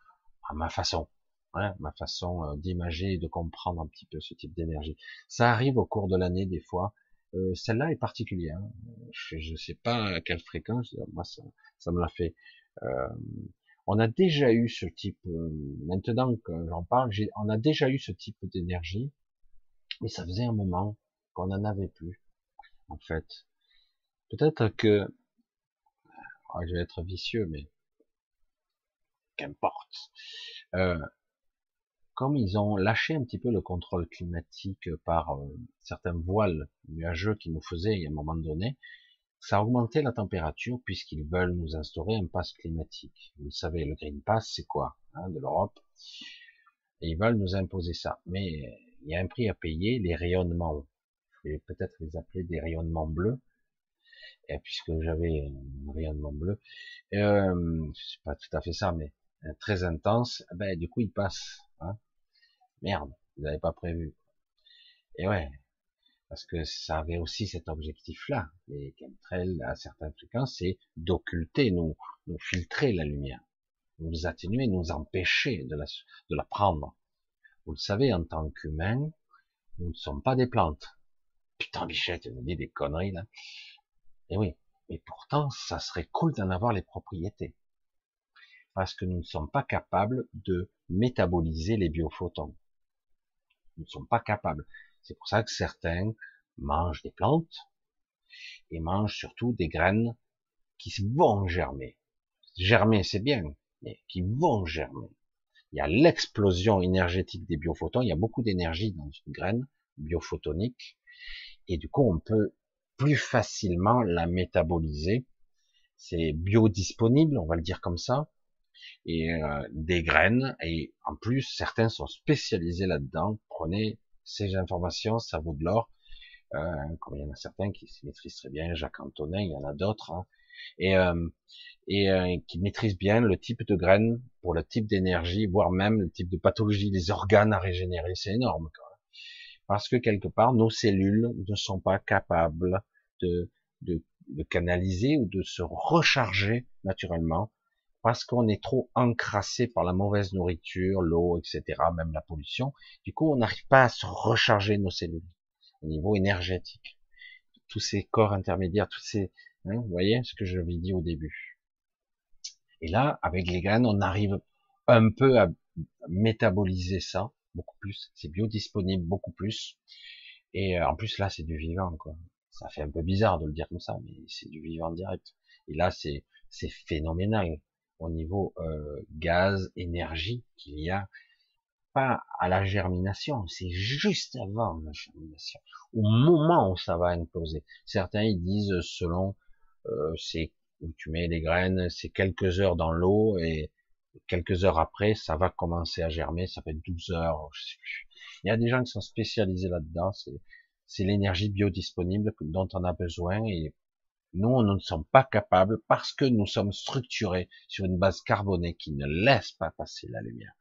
à ma façon, hein, ma façon euh, d'imager et de comprendre un petit peu ce type d'énergie. Ça arrive au cours de l'année des fois. Euh, Celle-là est particulière. Hein. Je ne sais pas à quelle fréquence. Moi ça, ça me l'a fait. Euh, on a déjà eu ce type. Euh, maintenant que j'en parle, on a déjà eu ce type d'énergie, mais ça faisait un moment qu'on n'en avait plus. En fait, Peut-être que, oh, je vais être vicieux, mais qu'importe. Comme ils ont lâché un petit peu le contrôle climatique par euh, certains voiles nuageux qui nous faisaient à un moment donné, ça a augmenté la température puisqu'ils veulent nous instaurer un pass climatique. Vous le savez, le Green Pass, c'est quoi hein, De l'Europe? Et ils veulent nous imposer ça. Mais il y a un prix à payer, les rayonnements. Je vais peut-être les appeler des rayonnements bleus et puisque j'avais un rayonnement bleu, euh, c'est pas tout à fait ça, mais euh, très intense, ben du coup il passe. Hein? Merde, vous n'avez pas prévu. Et ouais, parce que ça avait aussi cet objectif-là. Les chemtrails à certaines fréquences, c'est d'occulter, nous, nous filtrer la lumière, nous atténuer, nous empêcher de la, prendre. Vous le savez, en tant qu'humains, nous ne sommes pas des plantes. Putain, Bichette, elle me dit des conneries là. Et oui, mais pourtant, ça serait cool d'en avoir les propriétés. Parce que nous ne sommes pas capables de métaboliser les biophotons. Nous ne sommes pas capables. C'est pour ça que certains mangent des plantes et mangent surtout des graines qui vont germer. Germer, c'est bien, mais qui vont germer. Il y a l'explosion énergétique des biophotons. Il y a beaucoup d'énergie dans une graine biophotonique. Et du coup, on peut plus facilement la métaboliser. C'est biodisponible, on va le dire comme ça, et euh, des graines. Et en plus, certains sont spécialisés là-dedans. Prenez ces informations, ça vaut de l'or. Euh, comme il y en a certains qui se maîtrisent très bien, Jacques Antonin, il y en a d'autres, hein. et, euh, et euh, qui maîtrisent bien le type de graines pour le type d'énergie, voire même le type de pathologie, les organes à régénérer, c'est énorme. Quoi parce que quelque part nos cellules ne sont pas capables de, de, de canaliser ou de se recharger naturellement parce qu'on est trop encrassé par la mauvaise nourriture, l'eau, etc., même la pollution. Du coup, on n'arrive pas à se recharger nos cellules au niveau énergétique. Tous ces corps intermédiaires, tous ces, hein, vous voyez ce que je vous dit au début. Et là, avec les graines, on arrive un peu à métaboliser ça beaucoup plus, c'est biodisponible beaucoup plus. Et euh, en plus là, c'est du vivant, quoi. Ça fait un peu bizarre de le dire comme ça, mais c'est du vivant direct. Et là, c'est c'est phénoménal au niveau euh, gaz, énergie qu'il y a pas à la germination, c'est juste avant la germination, au moment où ça va imploser. Certains ils disent selon euh, c'est où tu mets les graines, c'est quelques heures dans l'eau et quelques heures après, ça va commencer à germer, ça fait 12 heures, je sais plus. Il y a des gens qui sont spécialisés là-dedans, c'est, l'énergie biodisponible dont on a besoin et nous, nous ne sommes pas capables parce que nous sommes structurés sur une base carbonée qui ne laisse pas passer la lumière.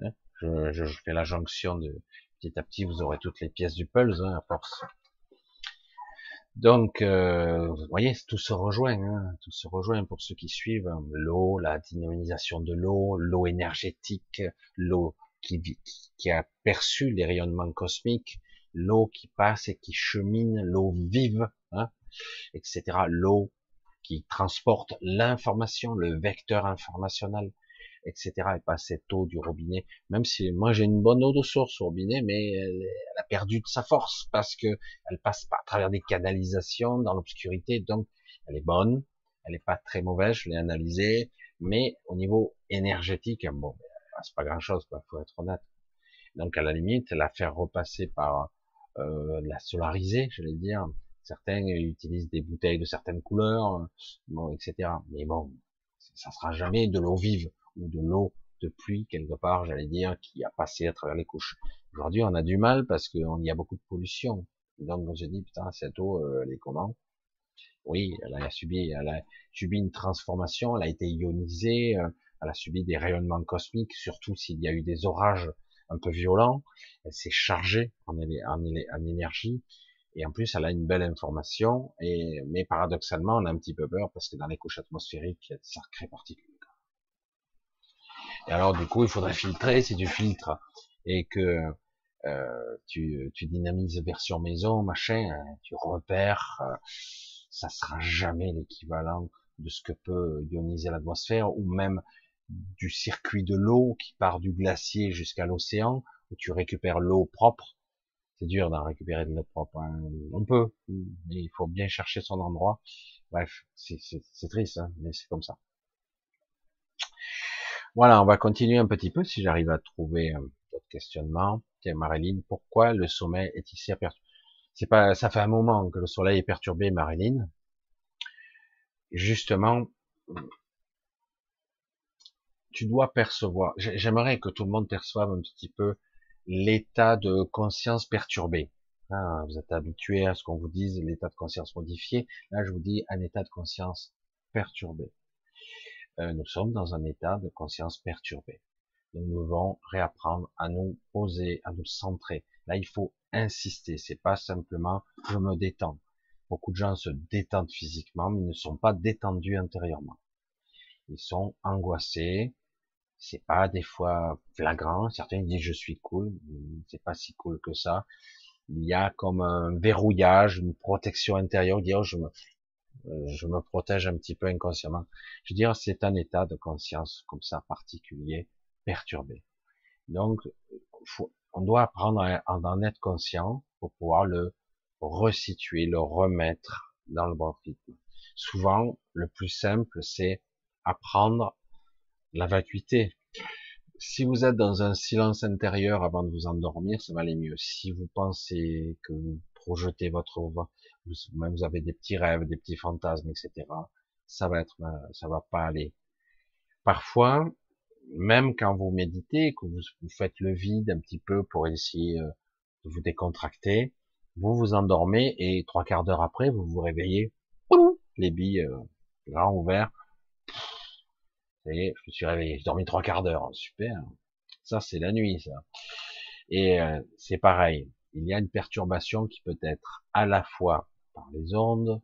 Hein? Je, fais la jonction de petit à petit, vous aurez toutes les pièces du puzzle hein, à force. Donc, euh, vous voyez, tout se rejoint, hein, tout se rejoint pour ceux qui suivent hein. l'eau, la dynamisation de l'eau, l'eau énergétique, l'eau qui, qui, a perçu les rayonnements cosmiques, l'eau qui passe et qui chemine, l'eau vive, etc. L'eau qui transporte l'information, le vecteur informationnel, etc. Et pas cette eau du robinet. Même si moi j'ai une bonne eau de source au robinet, mais elle, a perdu de sa force parce que elle passe pas à travers des canalisations dans l'obscurité. Donc elle est bonne, elle est pas très mauvaise, je l'ai analysée, mais au niveau énergétique, bon, c'est pas grand chose, quoi, faut être honnête. Donc à la limite, la faire repasser par euh, la solariser, je vais dire. Certains utilisent des bouteilles de certaines couleurs, bon, etc. Mais bon, ça sera jamais de l'eau vive ou de l'eau de pluie quelque part, j'allais dire, qui a passé à travers les couches. Aujourd'hui, on a du mal parce qu'il y a beaucoup de pollution. Donc, on se dit, putain, cette eau, euh, elle est comment? Oui, elle a subi, elle a subi une transformation, elle a été ionisée, euh, elle a subi des rayonnements cosmiques, surtout s'il y a eu des orages un peu violents. Elle s'est chargée en énergie. Et en plus, elle a une belle information. Et, mais paradoxalement, on a un petit peu peur parce que dans les couches atmosphériques, il y a particules. Et alors du coup, il faudrait filtrer. Si tu filtres et que euh, tu, tu, dynamises version maison, machin, hein, tu repères, euh, ça sera jamais l'équivalent de ce que peut ioniser l'atmosphère, ou même du circuit de l'eau qui part du glacier jusqu'à l'océan, où tu récupères l'eau propre. C'est dur d'en récupérer de l'eau propre. Hein. On peut, mais il faut bien chercher son endroit. Bref, c'est triste, hein, mais c'est comme ça. Voilà, on va continuer un petit peu si j'arrive à trouver euh, d'autres questionnements. Tiens, Marilyn, pourquoi le sommeil est ici perturbé C'est pas, ça fait un moment que le soleil est perturbé, Marilyn. Justement, tu dois percevoir. J'aimerais que tout le monde perçoive un petit peu l'état de conscience perturbé. Ah, vous êtes habitué à ce qu'on vous dise l'état de conscience modifié. Là, je vous dis un état de conscience perturbé. Euh, nous sommes dans un état de conscience perturbé. Nous devons réapprendre à nous poser, à nous centrer. Là, il faut insister. C'est pas simplement je me détends. Beaucoup de gens se détendent physiquement, mais ils ne sont pas détendus intérieurement. Ils sont angoissés. C'est pas des fois flagrant. Certains disent je suis cool. C'est pas si cool que ça. Il y a comme un verrouillage, une protection intérieure. Dire je me, euh, je me protège un petit peu inconsciemment. Je veux dire, c'est un état de conscience comme ça particulier, perturbé. Donc, on doit apprendre à en être conscient pour pouvoir le resituer, le remettre dans le bon rythme. Souvent, le plus simple, c'est apprendre la vacuité. Si vous êtes dans un silence intérieur avant de vous endormir, ça va aller mieux. Si vous pensez que vous projetez votre vous, vous avez des petits rêves, des petits fantasmes, etc. Ça va être, ça va pas aller. Parfois, même quand vous méditez, que vous, faites le vide un petit peu pour essayer euh, de vous décontracter, vous vous endormez et trois quarts d'heure après, vous vous réveillez, les billes euh, grand ouverts. Et je me suis réveillé, j'ai dormi trois quarts d'heure, super. Ça c'est la nuit, ça. Et euh, c'est pareil, il y a une perturbation qui peut être à la fois par les ondes.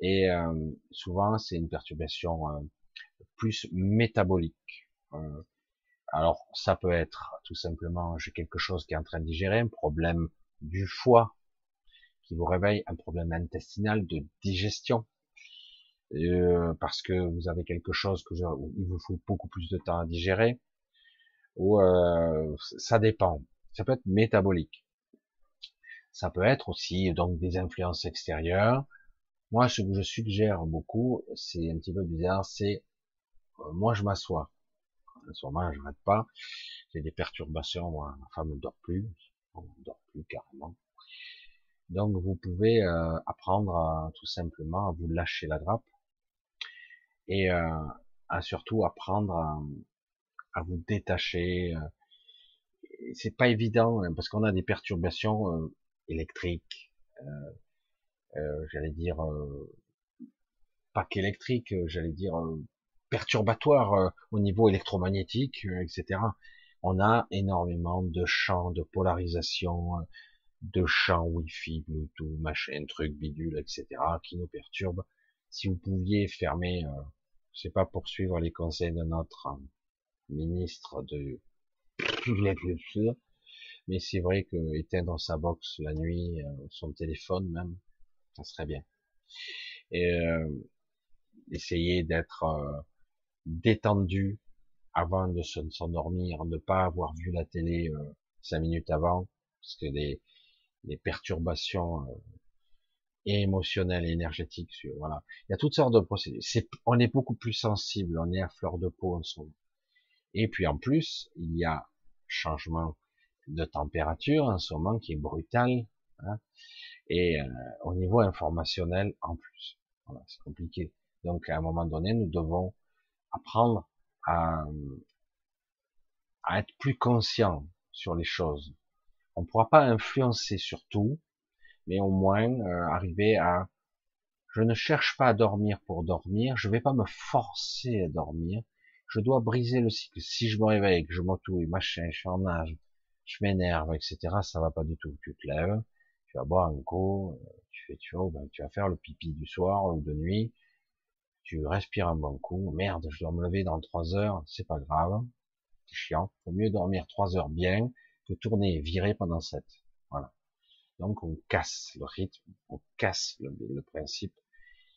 Et euh, souvent, c'est une perturbation euh, plus métabolique. Euh, alors, ça peut être tout simplement, j'ai quelque chose qui est en train de digérer, un problème du foie qui vous réveille, un problème intestinal de digestion, parce que vous avez quelque chose que il vous faut beaucoup plus de temps à digérer, ou ça dépend. Ça peut être métabolique. Ça peut être aussi donc des influences extérieures. Moi, ce que je suggère beaucoup, c'est un petit peu bizarre, c'est euh, moi je m'assois. En ce moment, je n'arrête pas. J'ai des perturbations. Moi, ma femme ne dort plus. On ne dort plus carrément. Donc, vous pouvez euh, apprendre tout simplement à vous lâcher la grappe et euh, à surtout apprendre à, vous détacher. C'est pas évident hein, parce qu'on a des perturbations électrique, euh, euh, j'allais dire euh, pas qu'électrique, j'allais dire perturbatoire au niveau électromagnétique, etc. On a énormément de champs, de polarisation, de champs Wi-Fi, Bluetooth, machin, truc, bidule, etc., qui nous perturbent. Si vous pouviez fermer, euh, je sais pas, poursuivre les conseils de notre euh, ministre de mais c'est vrai que éteindre sa box la nuit, euh, son téléphone même, ça serait bien. Et euh, essayer d'être euh, détendu avant de s'endormir, ne pas avoir vu la télé cinq minutes avant, parce que les perturbations émotionnelles et énergétiques, voilà. Il y a toutes sortes de procédés. on est beaucoup plus sensible, on est à fleur de peau en ce moment. Et puis en plus, il y a changement de température en ce moment qui est brutal, hein, et euh, au niveau informationnel en plus. Voilà, c'est compliqué. Donc à un moment donné, nous devons apprendre à, à être plus conscients sur les choses. On ne pourra pas influencer sur tout, mais au moins euh, arriver à je ne cherche pas à dormir pour dormir, je ne vais pas me forcer à dormir, je dois briser le cycle. Si je me réveille, que je m'autouille, machin, je suis en âge, je m'énerve, etc., ça va pas du tout. Tu te lèves, tu vas boire un coup, tu fais, tu vois, ben, tu vas faire le pipi du soir ou de nuit, tu respires un bon coup, merde, je dois me lever dans trois heures, c'est pas grave, c'est chiant, faut mieux dormir trois heures bien que tourner et virer pendant sept. Donc on casse le rythme, on casse le, principe,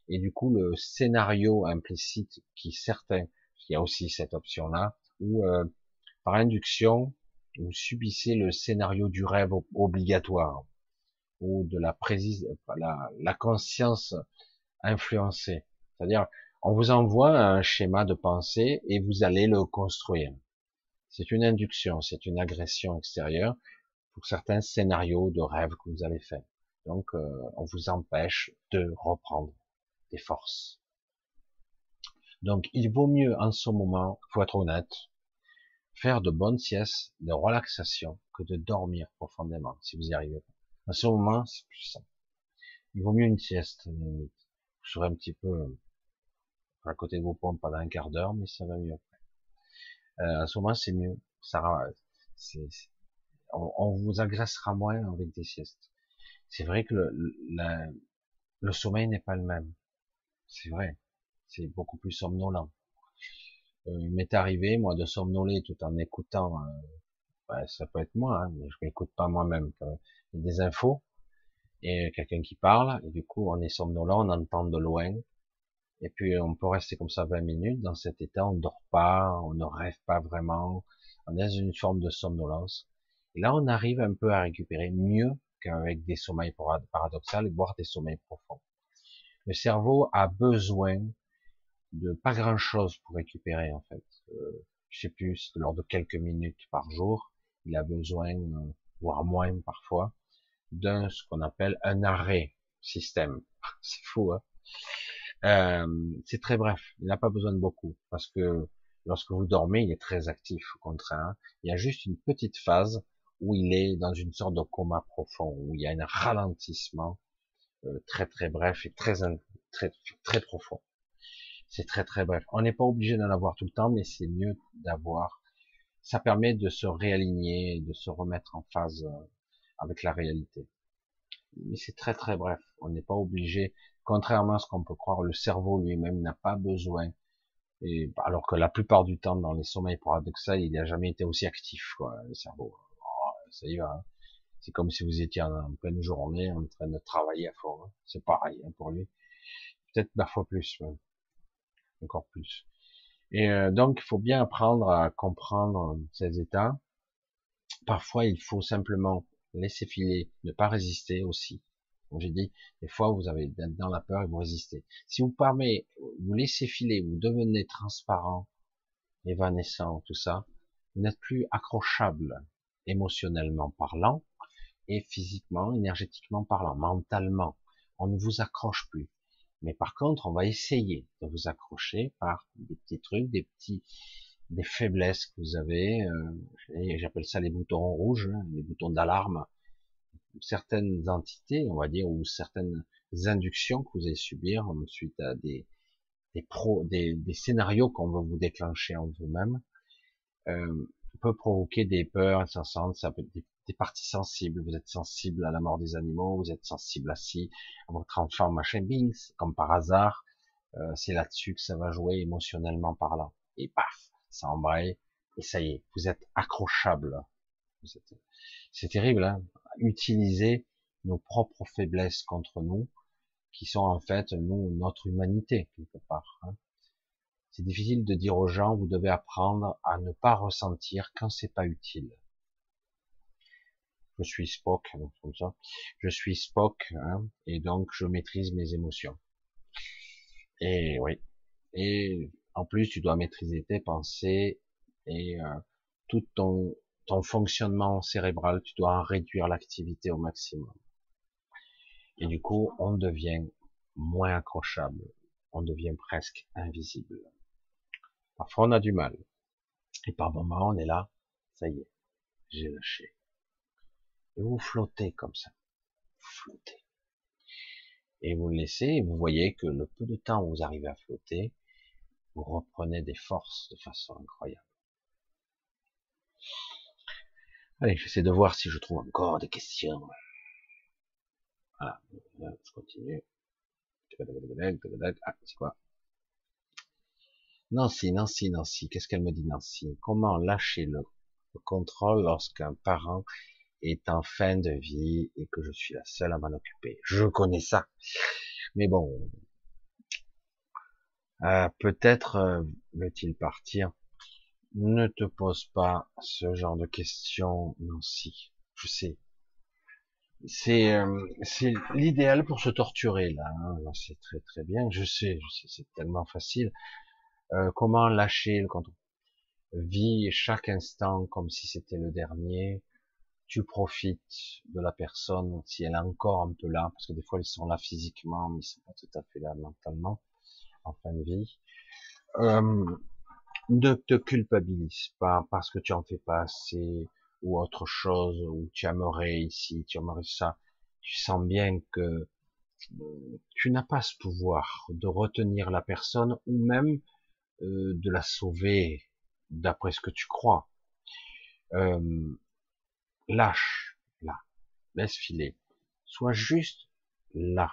et du coup le scénario implicite qui certains, il y a aussi cette option-là, où euh, par induction, vous subissez le scénario du rêve obligatoire ou de la, la, la conscience influencée. C'est-à-dire, on vous envoie un schéma de pensée et vous allez le construire. C'est une induction, c'est une agression extérieure certains scénarios de rêve que vous allez faire. Donc, euh, on vous empêche de reprendre des forces. Donc, il vaut mieux en ce moment, faut être honnête, faire de bonnes siestes, de relaxation, que de dormir profondément, si vous y arrivez pas. À ce moment, c'est plus simple. Il vaut mieux une sieste. Vous serez un petit peu euh, à côté de vos pompes pendant un quart d'heure, mais ça va mieux après. Euh, à ce moment, c'est mieux. Ça, c'est, on, on, vous agressera moins avec des siestes. C'est vrai que le, le, sommeil n'est pas le même. C'est vrai. C'est beaucoup plus somnolent. Euh, il m'est arrivé, moi, de somnoler tout en écoutant, euh, ça peut être moi, hein, mais je m'écoute pas moi-même, des infos, et quelqu'un qui parle, et du coup, on est somnolent, on entend de loin, et puis on peut rester comme ça 20 minutes dans cet état, on dort pas, on ne rêve pas vraiment, on est dans une forme de somnolence. Là, on arrive un peu à récupérer mieux qu'avec des sommeils paradoxaux, voire des sommeils profonds. Le cerveau a besoin de pas grand chose pour récupérer en fait. Euh, je sais plus, lors de quelques minutes par jour, il a besoin, euh, voire moins parfois, d'un ce qu'on appelle un arrêt système. [laughs] c'est fou, hein euh, C'est très bref. Il n'a pas besoin de beaucoup parce que lorsque vous dormez, il est très actif au contraire. Il y a juste une petite phase où il est dans une sorte de coma profond, où il y a un ralentissement euh, très très bref et très très très profond. C'est très très bref. On n'est pas obligé d'en avoir tout le temps, mais c'est mieux d'avoir. Ça permet de se réaligner, de se remettre en phase euh, avec la réalité. Mais c'est très très bref. On n'est pas obligé. Contrairement à ce qu'on peut croire, le cerveau lui-même n'a pas besoin. Et alors que la plupart du temps, dans les sommeils paradoxaux, il n'a jamais été aussi actif, quoi, le cerveau. Ça y va. Hein. C'est comme si vous étiez en, pleine journée en train de travailler à fond. Hein. C'est pareil hein, pour lui. Peut-être parfois plus. Même encore plus. Et euh, donc, il faut bien apprendre à comprendre ces états. Parfois, il faut simplement laisser filer, ne pas résister aussi. Comme j'ai dit, des fois, vous avez dans la peur et vous résistez. Si vous permettez, vous laissez filer, vous devenez transparent, évanescent, tout ça, vous n'êtes plus accrochable émotionnellement parlant et physiquement, énergétiquement parlant, mentalement. On ne vous accroche plus. Mais par contre, on va essayer de vous accrocher par des petits trucs, des petits, des faiblesses que vous avez. Euh, J'appelle ça les boutons rouges, hein, les boutons d'alarme. Certaines entités, on va dire, ou certaines inductions que vous allez subir suite à des des, scénarios qu'on va vous déclencher en vous-même, euh, peut provoquer des peurs des parties sensibles. Vous êtes sensible à la mort des animaux, vous êtes sensible à si, à votre enfant, machin, bing, comme par hasard, euh, c'est là-dessus que ça va jouer émotionnellement par là. Et paf, ça embraye, et ça y est, vous êtes accrochable. C'est terrible, hein utiliser nos propres faiblesses contre nous, qui sont en fait nous notre humanité quelque part. Hein. C'est difficile de dire aux gens vous devez apprendre à ne pas ressentir quand c'est pas utile. Je suis Spock, hein, comme ça. Je suis Spock, hein, et donc je maîtrise mes émotions. Et oui. Et en plus, tu dois maîtriser tes pensées et euh, tout ton ton fonctionnement cérébral, tu dois en réduire l'activité au maximum. Et du coup, on devient moins accrochable, on devient presque invisible. Parfois, on a du mal. Et par moments, on est là, ça y est, j'ai lâché. Et vous flottez comme ça. Vous flottez. Et vous le laissez, et vous voyez que le peu de temps où vous arrivez à flotter, vous reprenez des forces de façon incroyable. Allez, j'essaie de voir si je trouve encore des questions. Voilà, je continue. Ah, c'est quoi? Nancy, Nancy, Nancy, qu'est-ce qu'elle me dit Nancy? Comment lâcher le, contrôle lorsqu'un parent est en fin de vie et que je suis la seule à m'en occuper? Je connais ça. Mais bon, euh, peut-être euh, veut-il partir? Ne te pose pas ce genre de questions, Nancy. Je sais. C'est euh, l'idéal pour se torturer là. Hein. C'est très très bien. Je sais, c'est tellement facile. Euh, comment lâcher le contrôle Vis chaque instant comme si c'était le dernier. Tu profites de la personne si elle est encore un peu là, parce que des fois ils sont là physiquement, mais ils sont pas tout à fait là mentalement en fin de vie. Euh, ne te culpabilise pas parce que tu en fais pas assez ou autre chose, ou tu aimerais ici, tu aimerais ça. Tu sens bien que euh, tu n'as pas ce pouvoir de retenir la personne ou même euh, de la sauver d'après ce que tu crois. Euh, lâche, là, laisse filer. Sois juste là,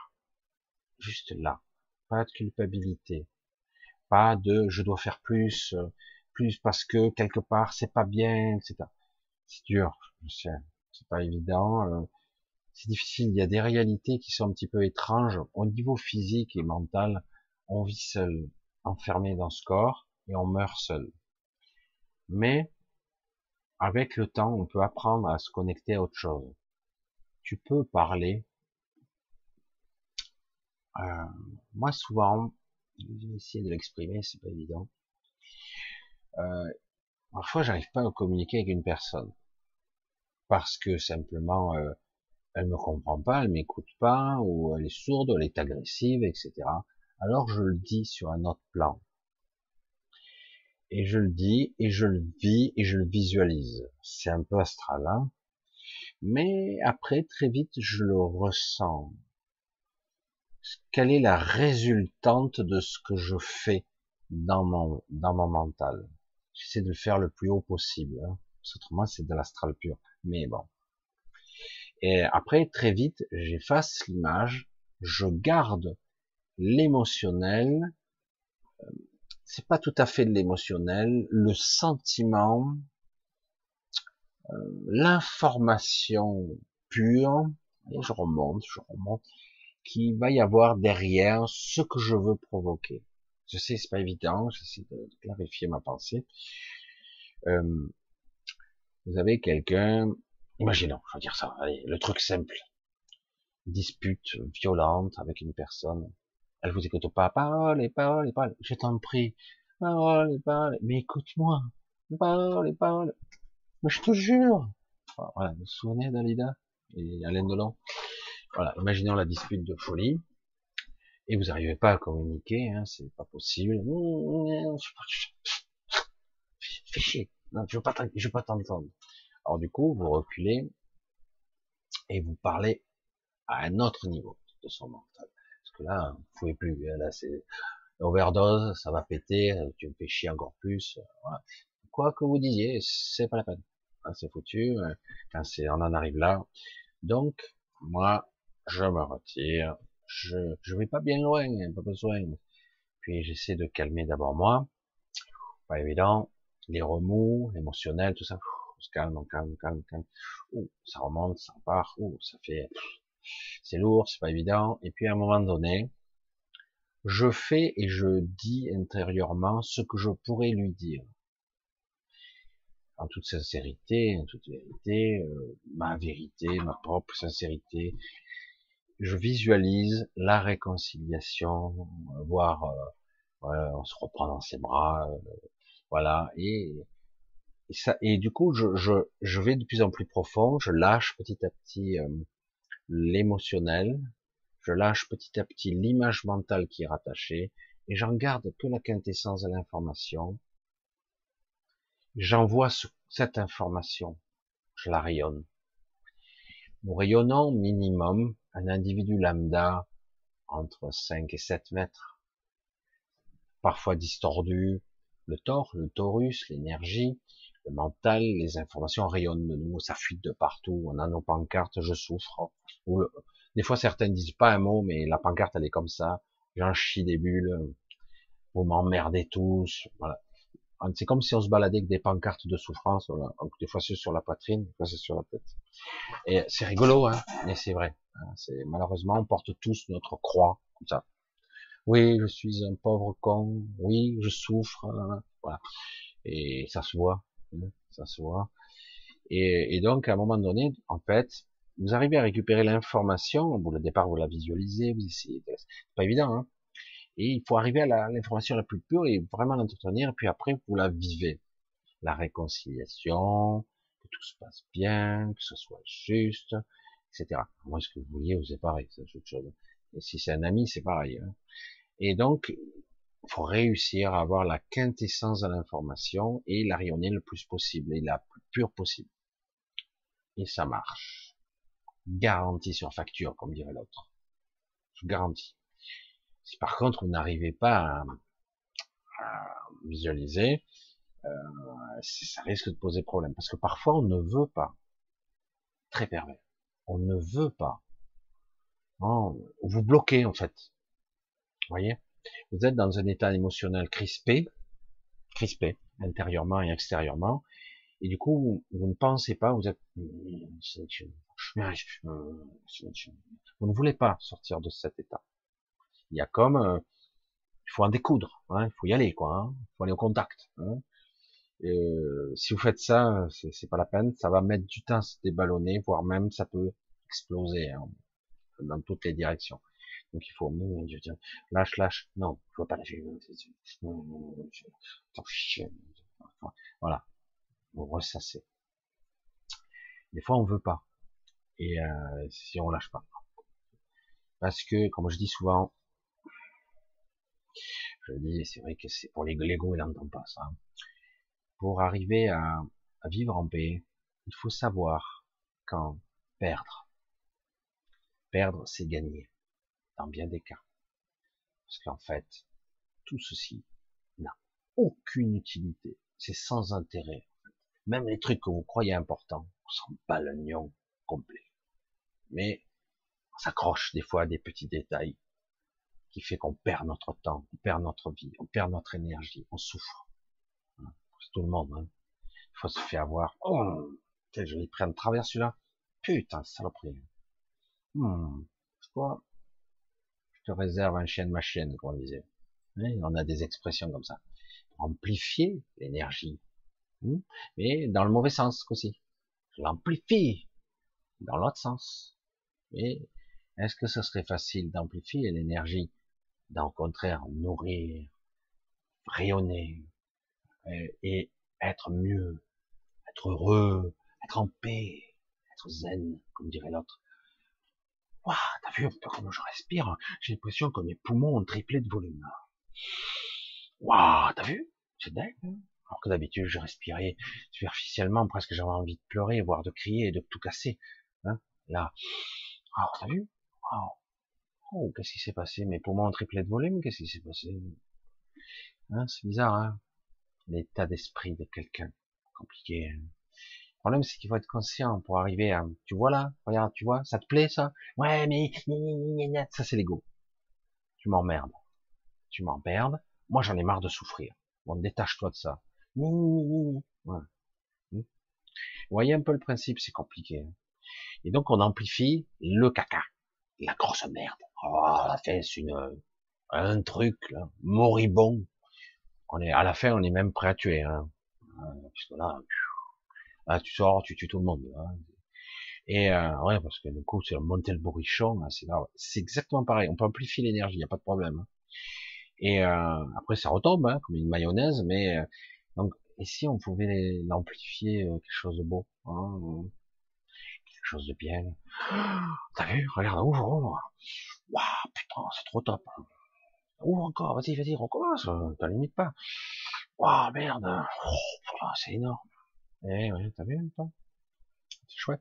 juste là. Pas de culpabilité, pas de je dois faire plus, euh, plus parce que quelque part c'est pas bien, etc. C'est dur, je sais, c'est pas évident, euh, c'est difficile. Il y a des réalités qui sont un petit peu étranges au niveau physique et mental. On vit seul, enfermé dans ce corps et on meurt seul. Mais avec le temps, on peut apprendre à se connecter à autre chose. Tu peux parler. Euh, moi, souvent, je vais essayer de l'exprimer, c'est pas évident. Euh, parfois, j'arrive pas à communiquer avec une personne parce que simplement euh, elle me comprend pas, elle m'écoute pas, ou elle est sourde, ou elle est agressive, etc. Alors je le dis sur un autre plan. Et je le dis, et je le vis, et je le visualise. C'est un peu astral, hein mais après, très vite, je le ressens quelle est la résultante de ce que je fais dans mon, dans mon mental? J'essaie de le faire le plus haut possible, hein, autrement c'est de l'astral pur. Mais bon. Et après, très vite, j'efface l'image, je garde l'émotionnel, euh, c'est pas tout à fait de l'émotionnel, le sentiment, euh, l'information pure, et je remonte, je remonte, qu'il va y avoir derrière ce que je veux provoquer. Je sais, c'est pas évident, j'essaie de clarifier ma pensée. Euh, vous avez quelqu'un, imaginons, je vais dire ça, allez, le truc simple, dispute violente avec une personne, elle vous écoute pas, parole parole parole, je t'en prie, parole parole, mais écoute-moi, parole parole, mais je te jure, voilà, vous vous souvenez d'Alida et Alain Delon? Voilà, imaginons la dispute de folie, et vous n'arrivez pas à communiquer, hein, c'est pas possible. Fais chier. Non, je veux je veux pas t'entendre. Alors du coup, vous reculez et vous parlez à un autre niveau de son mental. Là, vous pouvez plus. Hein, là, c'est overdose, ça va péter, tu me fais chier encore plus. Quoi que vous disiez, c'est pas la peine. hein, c'est foutu, hein, quand c'est, on en arrive là. Donc, moi, je me retire, je, je vais pas bien loin, pas besoin. Puis j'essaie de calmer d'abord moi, pas évident, les remous, émotionnels, tout ça, on se calme, on calme, calme, calme. Ouh, ça remonte, ça part, ouh, ça fait, c'est lourd, c'est pas évident. Et puis à un moment donné, je fais et je dis intérieurement ce que je pourrais lui dire. En toute sincérité, en toute vérité, euh, ma vérité, ma propre sincérité. Je visualise la réconciliation, voir, euh, on se reprend dans ses bras, euh, voilà, et, ça, et du coup, je, je, je, vais de plus en plus profond, je lâche petit à petit l'émotionnel, je lâche petit à petit l'image mentale qui est rattachée, et j'en garde que la quintessence de l'information. J'envoie cette information, je la rayonne. Nous rayonnons minimum un individu lambda entre 5 et 7 mètres, parfois distordu, le tor, le torus, l'énergie, mental, les informations rayonnent de nous, ça fuite de partout, on a nos pancartes, je souffre, des fois, certains disent pas un mot, mais la pancarte, elle est comme ça. J'en chie des bulles. Vous m'emmerdez tous. Voilà. C'est comme si on se baladait avec des pancartes de souffrance. Voilà. des fois, c'est sur la poitrine, des fois, c'est sur la tête. Et c'est rigolo, hein, mais c'est vrai. C'est malheureusement, on porte tous notre croix comme ça. Oui, je suis un pauvre con. Oui, je souffre. Voilà. Et ça se voit. Ça se voit. Et, donc, à un moment donné, en fait, vous arrivez à récupérer l'information, au départ vous la visualisez, vous essayez, c'est pas évident, hein et il faut arriver à l'information la, plus pure et vraiment l'entretenir, et puis après vous la vivez. La réconciliation, que tout se passe bien, que ce soit juste, etc. Moi, ce que vous vouliez, vous pareil, c'est autre chose. Si c'est un ami, c'est pareil. Hein et donc, faut réussir à avoir la quintessence de l'information et la rayonner le plus possible et la plus pure possible. Et ça marche garantie sur facture, comme dirait l'autre. Je garantis. Si par contre vous n'arrivez pas à, visualiser, euh, ça risque de poser problème. Parce que parfois on ne veut pas. Très pervers. On ne veut pas. vous bloquez en fait. Vous voyez? Vous êtes dans un état émotionnel crispé, crispé, intérieurement et extérieurement, et du coup, vous, ne pensez pas, vous êtes, vous ne voulez pas sortir de cet état. Il y a comme, euh, il faut en découdre, hein, il faut y aller, quoi, hein, il faut aller au contact. Hein. Euh, si vous faites ça, c'est pas la peine, ça va mettre du temps à se déballonner, voire même ça peut exploser hein, dans toutes les directions. Donc il faut, lâche, lâche, non, je vois pas lâcher. Voilà, vous ressassez. Des fois, on veut pas. Et euh, si on lâche pas. Parce que, comme je dis souvent, je dis, c'est vrai que c'est pour les l'ego, il n'entend pas ça. Pour arriver à, à vivre en paix, il faut savoir quand perdre. Perdre, c'est gagner, dans bien des cas. Parce qu'en fait, tout ceci n'a aucune utilité. C'est sans intérêt. Même les trucs que vous croyez importants, on s'en bat l'oignon complet. Mais on s'accroche des fois à des petits détails qui fait qu'on perd notre temps, on perd notre vie, on perd notre énergie, on souffre. C'est tout le monde. Hein. Il faut se faire avoir. Oh, je l'ai pris en travers celui-là. Putain, saloperie. Hmm, quoi te réserve un chien ma chienne, comme on disait. on a des expressions comme ça. amplifier l'énergie. Hmm, mais dans le mauvais sens aussi. Je l'amplifie dans l'autre sens. Mais est-ce que ce serait facile d'amplifier l'énergie, d'en contraire nourrir, rayonner euh, et être mieux, être heureux, être en paix, être zen, comme dirait l'autre. Waouh, t'as vu comment je respire J'ai l'impression que mes poumons ont triplé de volume. Waouh, t'as vu? C'est dingue. Hein Alors que d'habitude, je respirais superficiellement, presque j'avais envie de pleurer, voire de crier, de tout casser. Hein Là, oh, t'as vu? Oh, qu'est-ce qui s'est passé? Mes poumons ont triplé de volume, qu'est-ce qui s'est passé? Hein, C'est bizarre, hein L'état d'esprit de quelqu'un. Compliqué. Hein problème, c'est qu'il faut être conscient pour arriver à, tu vois là, regarde, tu vois, ça te plaît ça? Ouais, mais ça c'est l'ego. Tu m'emmerdes. Tu m'emmerdes. Moi, j'en ai marre de souffrir. Bon, détache-toi de ça. Hmm. Vous voyez un peu le principe, c'est compliqué. Hein. Et donc, on amplifie le caca, la grosse merde. Oh, la c'est une, un truc, là, moribond. On est, à la fin, on est même prêt à tuer, hein. Là, ah, tu sors, tu tues tout le monde. Hein. Et euh, ouais, parce que du coup, c'est monter le bourrichon, hein, c'est c'est exactement pareil. On peut amplifier l'énergie, il n'y a pas de problème. Hein. Et euh, après, ça retombe hein, comme une mayonnaise, mais euh, donc, et si on pouvait l'amplifier euh, quelque chose de beau, hein, quelque chose de bien? [gasps] T'as vu? Regarde, ouvre, ouvre. Waouh, putain, c'est trop top. Hein. Ouvre encore, vas-y, vas-y, recommence. T'as limite pas. Waouh, merde. Oh, c'est énorme. Eh ouais, t'as vu un C'est chouette.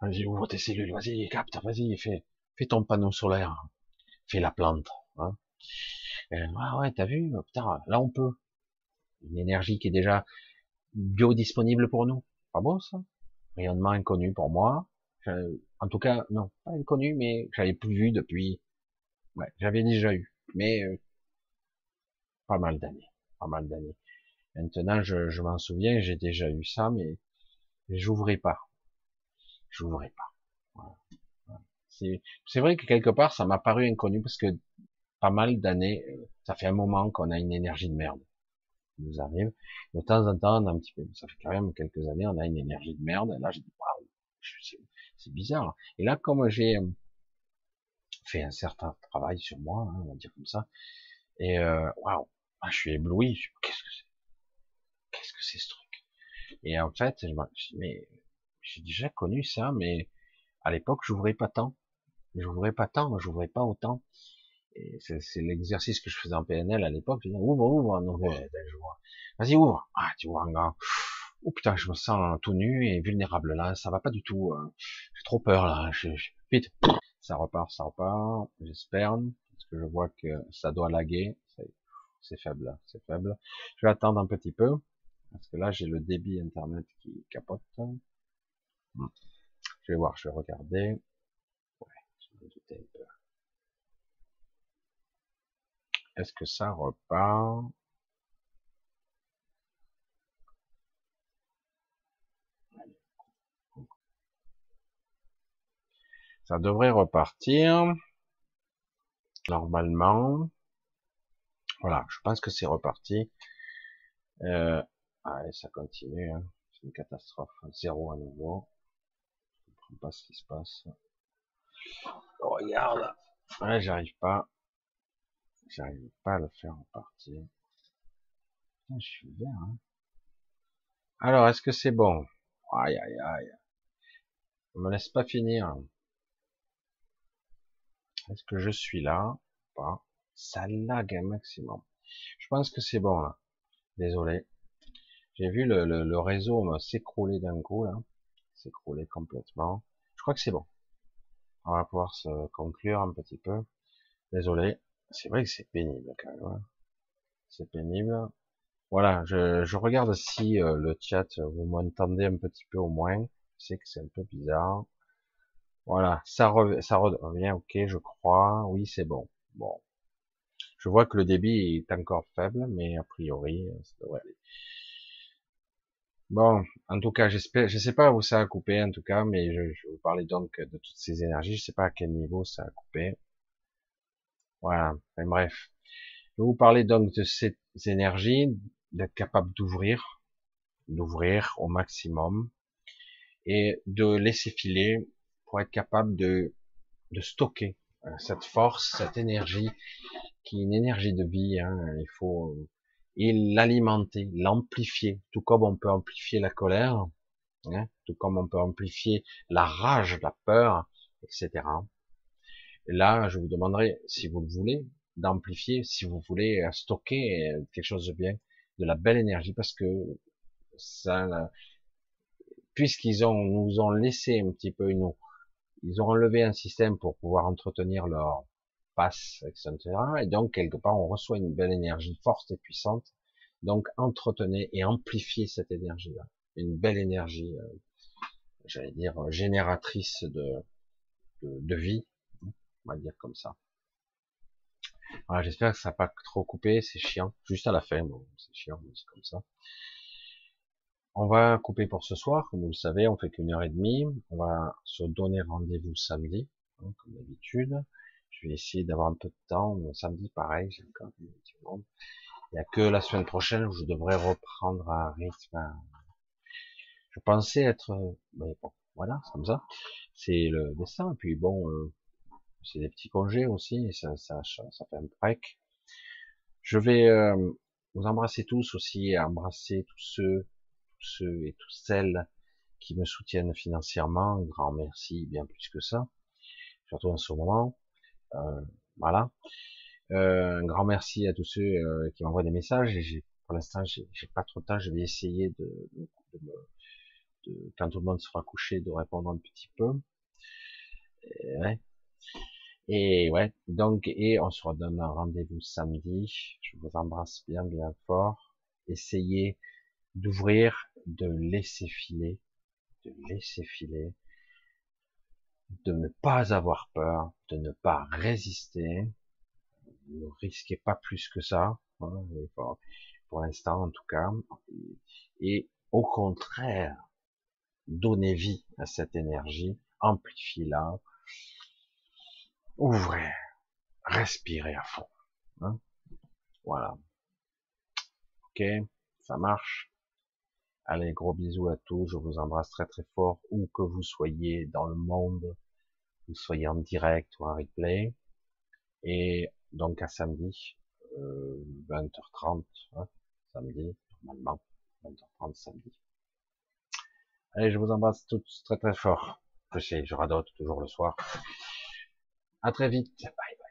Vas-y, ouvre tes cellules, vas-y, capte, vas-y, fais, fais ton panneau solaire. Fais la plante. Hein. Ah ouais, t'as vu, putain, là on peut. Une énergie qui est déjà biodisponible pour nous. Pas beau ça Rayonnement inconnu pour moi. En tout cas, non, pas inconnu, mais j'avais plus vu depuis. Ouais, j'avais déjà eu, mais euh, pas mal d'années, pas mal d'années. Maintenant, je, je m'en souviens, j'ai déjà eu ça, mais j'ouvrais pas. J'ouvrais pas. C'est vrai que quelque part, ça m'a paru inconnu parce que pas mal d'années, ça fait un moment qu'on a une énergie de merde. Ça nous arrive. De temps en temps, on a un petit peu, ça fait quand même quelques années, on a une énergie de merde. Et là, j'ai dit, waouh, c'est bizarre. Et là, comme j'ai euh, fait un certain travail sur moi, hein, on va dire comme ça, et euh, waouh, ah, je suis ébloui. Qu'est-ce que c'est? Que c'est ce truc Et en fait, je mais j'ai déjà connu ça, mais à l'époque, j'ouvrais pas tant. J'ouvrais pas tant, j'ouvrais pas autant c'est l'exercice que je faisais en PNL à l'époque. Je disais, ouvre, ouvre, ben, Vas-y, ouvre. Ah, tu vois, un gars. Oh putain, je me sens tout nu et vulnérable là. Ça va pas du tout. Hein. J'ai trop peur là. Vite. Ça repart, ça repart. J'espère. Parce que je vois que ça doit laguer. C'est faible, c'est faible. Je vais attendre un petit peu. Parce que là, j'ai le débit internet qui capote. Hmm. Je vais voir, je vais regarder. Ouais, je me doutais un peu. Est-ce que ça repart? Ça devrait repartir. Normalement. Voilà, je pense que c'est reparti. Euh, allez, ça continue. Hein. C'est une catastrophe. Zéro à nouveau. Je ne comprends pas ce qui se passe. regarde. Ouais, j'arrive pas. J'arrive pas à le faire en partie. je suis vert. Hein. Alors, est-ce que c'est bon? Aïe, aïe, aïe. Ne me laisse pas finir. Est-ce que je suis là? Pas. Ça lag un maximum. Je pense que c'est bon là. Désolé. J'ai vu le, le, réseau s'écrouler d'un coup là. S'écrouler complètement. Je crois que c'est bon. On va pouvoir se conclure un petit peu. Désolé. C'est vrai que c'est pénible quand même. Hein. C'est pénible. Voilà, je, regarde si euh, le chat, vous m'entendez un petit peu au moins. Je sais que c'est un peu bizarre. Voilà, ça, revient, ça revient, ok, je crois. Oui, c'est bon. Bon. Je vois que le débit est encore faible, mais a priori, ça devrait. Bon, en tout cas, j'espère, je sais pas où ça a coupé, en tout cas, mais je, je vous parler donc de toutes ces énergies. Je sais pas à quel niveau ça a coupé. Voilà. bref. Je vais vous parler donc de ces énergies, d'être capable d'ouvrir, d'ouvrir au maximum et de laisser filer pour être capable de, de stocker euh, cette force, cette énergie qui est une énergie de vie. Hein, il faut et l'alimenter, l'amplifier, tout comme on peut amplifier la colère, hein, tout comme on peut amplifier la rage, la peur, etc là, je vous demanderai, si vous le voulez, d'amplifier, si vous voulez euh, stocker euh, quelque chose de bien, de la belle énergie, parce que ça, puisqu'ils ont, nous ont laissé un petit peu nous, ils ont enlevé un système pour pouvoir entretenir leur passe, etc. Et donc, quelque part, on reçoit une belle énergie forte et puissante. Donc, entretenez et amplifiez cette énergie-là. Une belle énergie. Euh, j'allais dire, génératrice de, de, vie, on va dire comme ça. Voilà, j'espère que ça n'a pas trop coupé, c'est chiant. Juste à la fin, bon, c'est chiant, mais c'est comme ça. On va couper pour ce soir, comme vous le savez, on fait qu'une heure et demie. On va se donner rendez-vous samedi, hein, comme d'habitude. Je vais essayer d'avoir un peu de temps. Samedi, pareil, j'ai encore du monde. Il n'y a que la semaine prochaine où je devrais reprendre un rythme. Je pensais être, mais bon, voilà, c'est comme ça. C'est le dessin. Et puis bon, euh, c'est des petits congés aussi. Et ça, ça, ça fait un break. Je vais euh, vous embrasser tous aussi, embrasser tous ceux, tous ceux et toutes celles qui me soutiennent financièrement. Un grand merci, bien plus que ça, surtout en ce moment. Euh, voilà. Euh, un grand merci à tous ceux euh, qui m'envoient des messages. Et pour l'instant, j'ai pas trop de temps. Je vais essayer de, de, quand tout le monde sera couché, de répondre un petit peu. Et ouais. Et ouais, donc, et on se redonne un rendez-vous samedi. Je vous embrasse bien, bien fort. Essayez d'ouvrir, de laisser filer, de laisser filer, de ne pas avoir peur, de ne pas résister. Ne risquez pas plus que ça, hein, pour, l'instant en tout cas. Et au contraire, donnez vie à cette énergie, amplifiez-la, ouvrez, respirez à fond. Hein. voilà. Ok, ça marche. Allez, gros bisous à tous, je vous embrasse très très fort, où que vous soyez dans le monde, vous soyez en direct ou en replay. Et donc à samedi, euh, 20h30, hein, samedi, normalement, 20h30 samedi. Allez, je vous embrasse tous très très fort. Je sais, je radote toujours le soir. À très vite. Bye.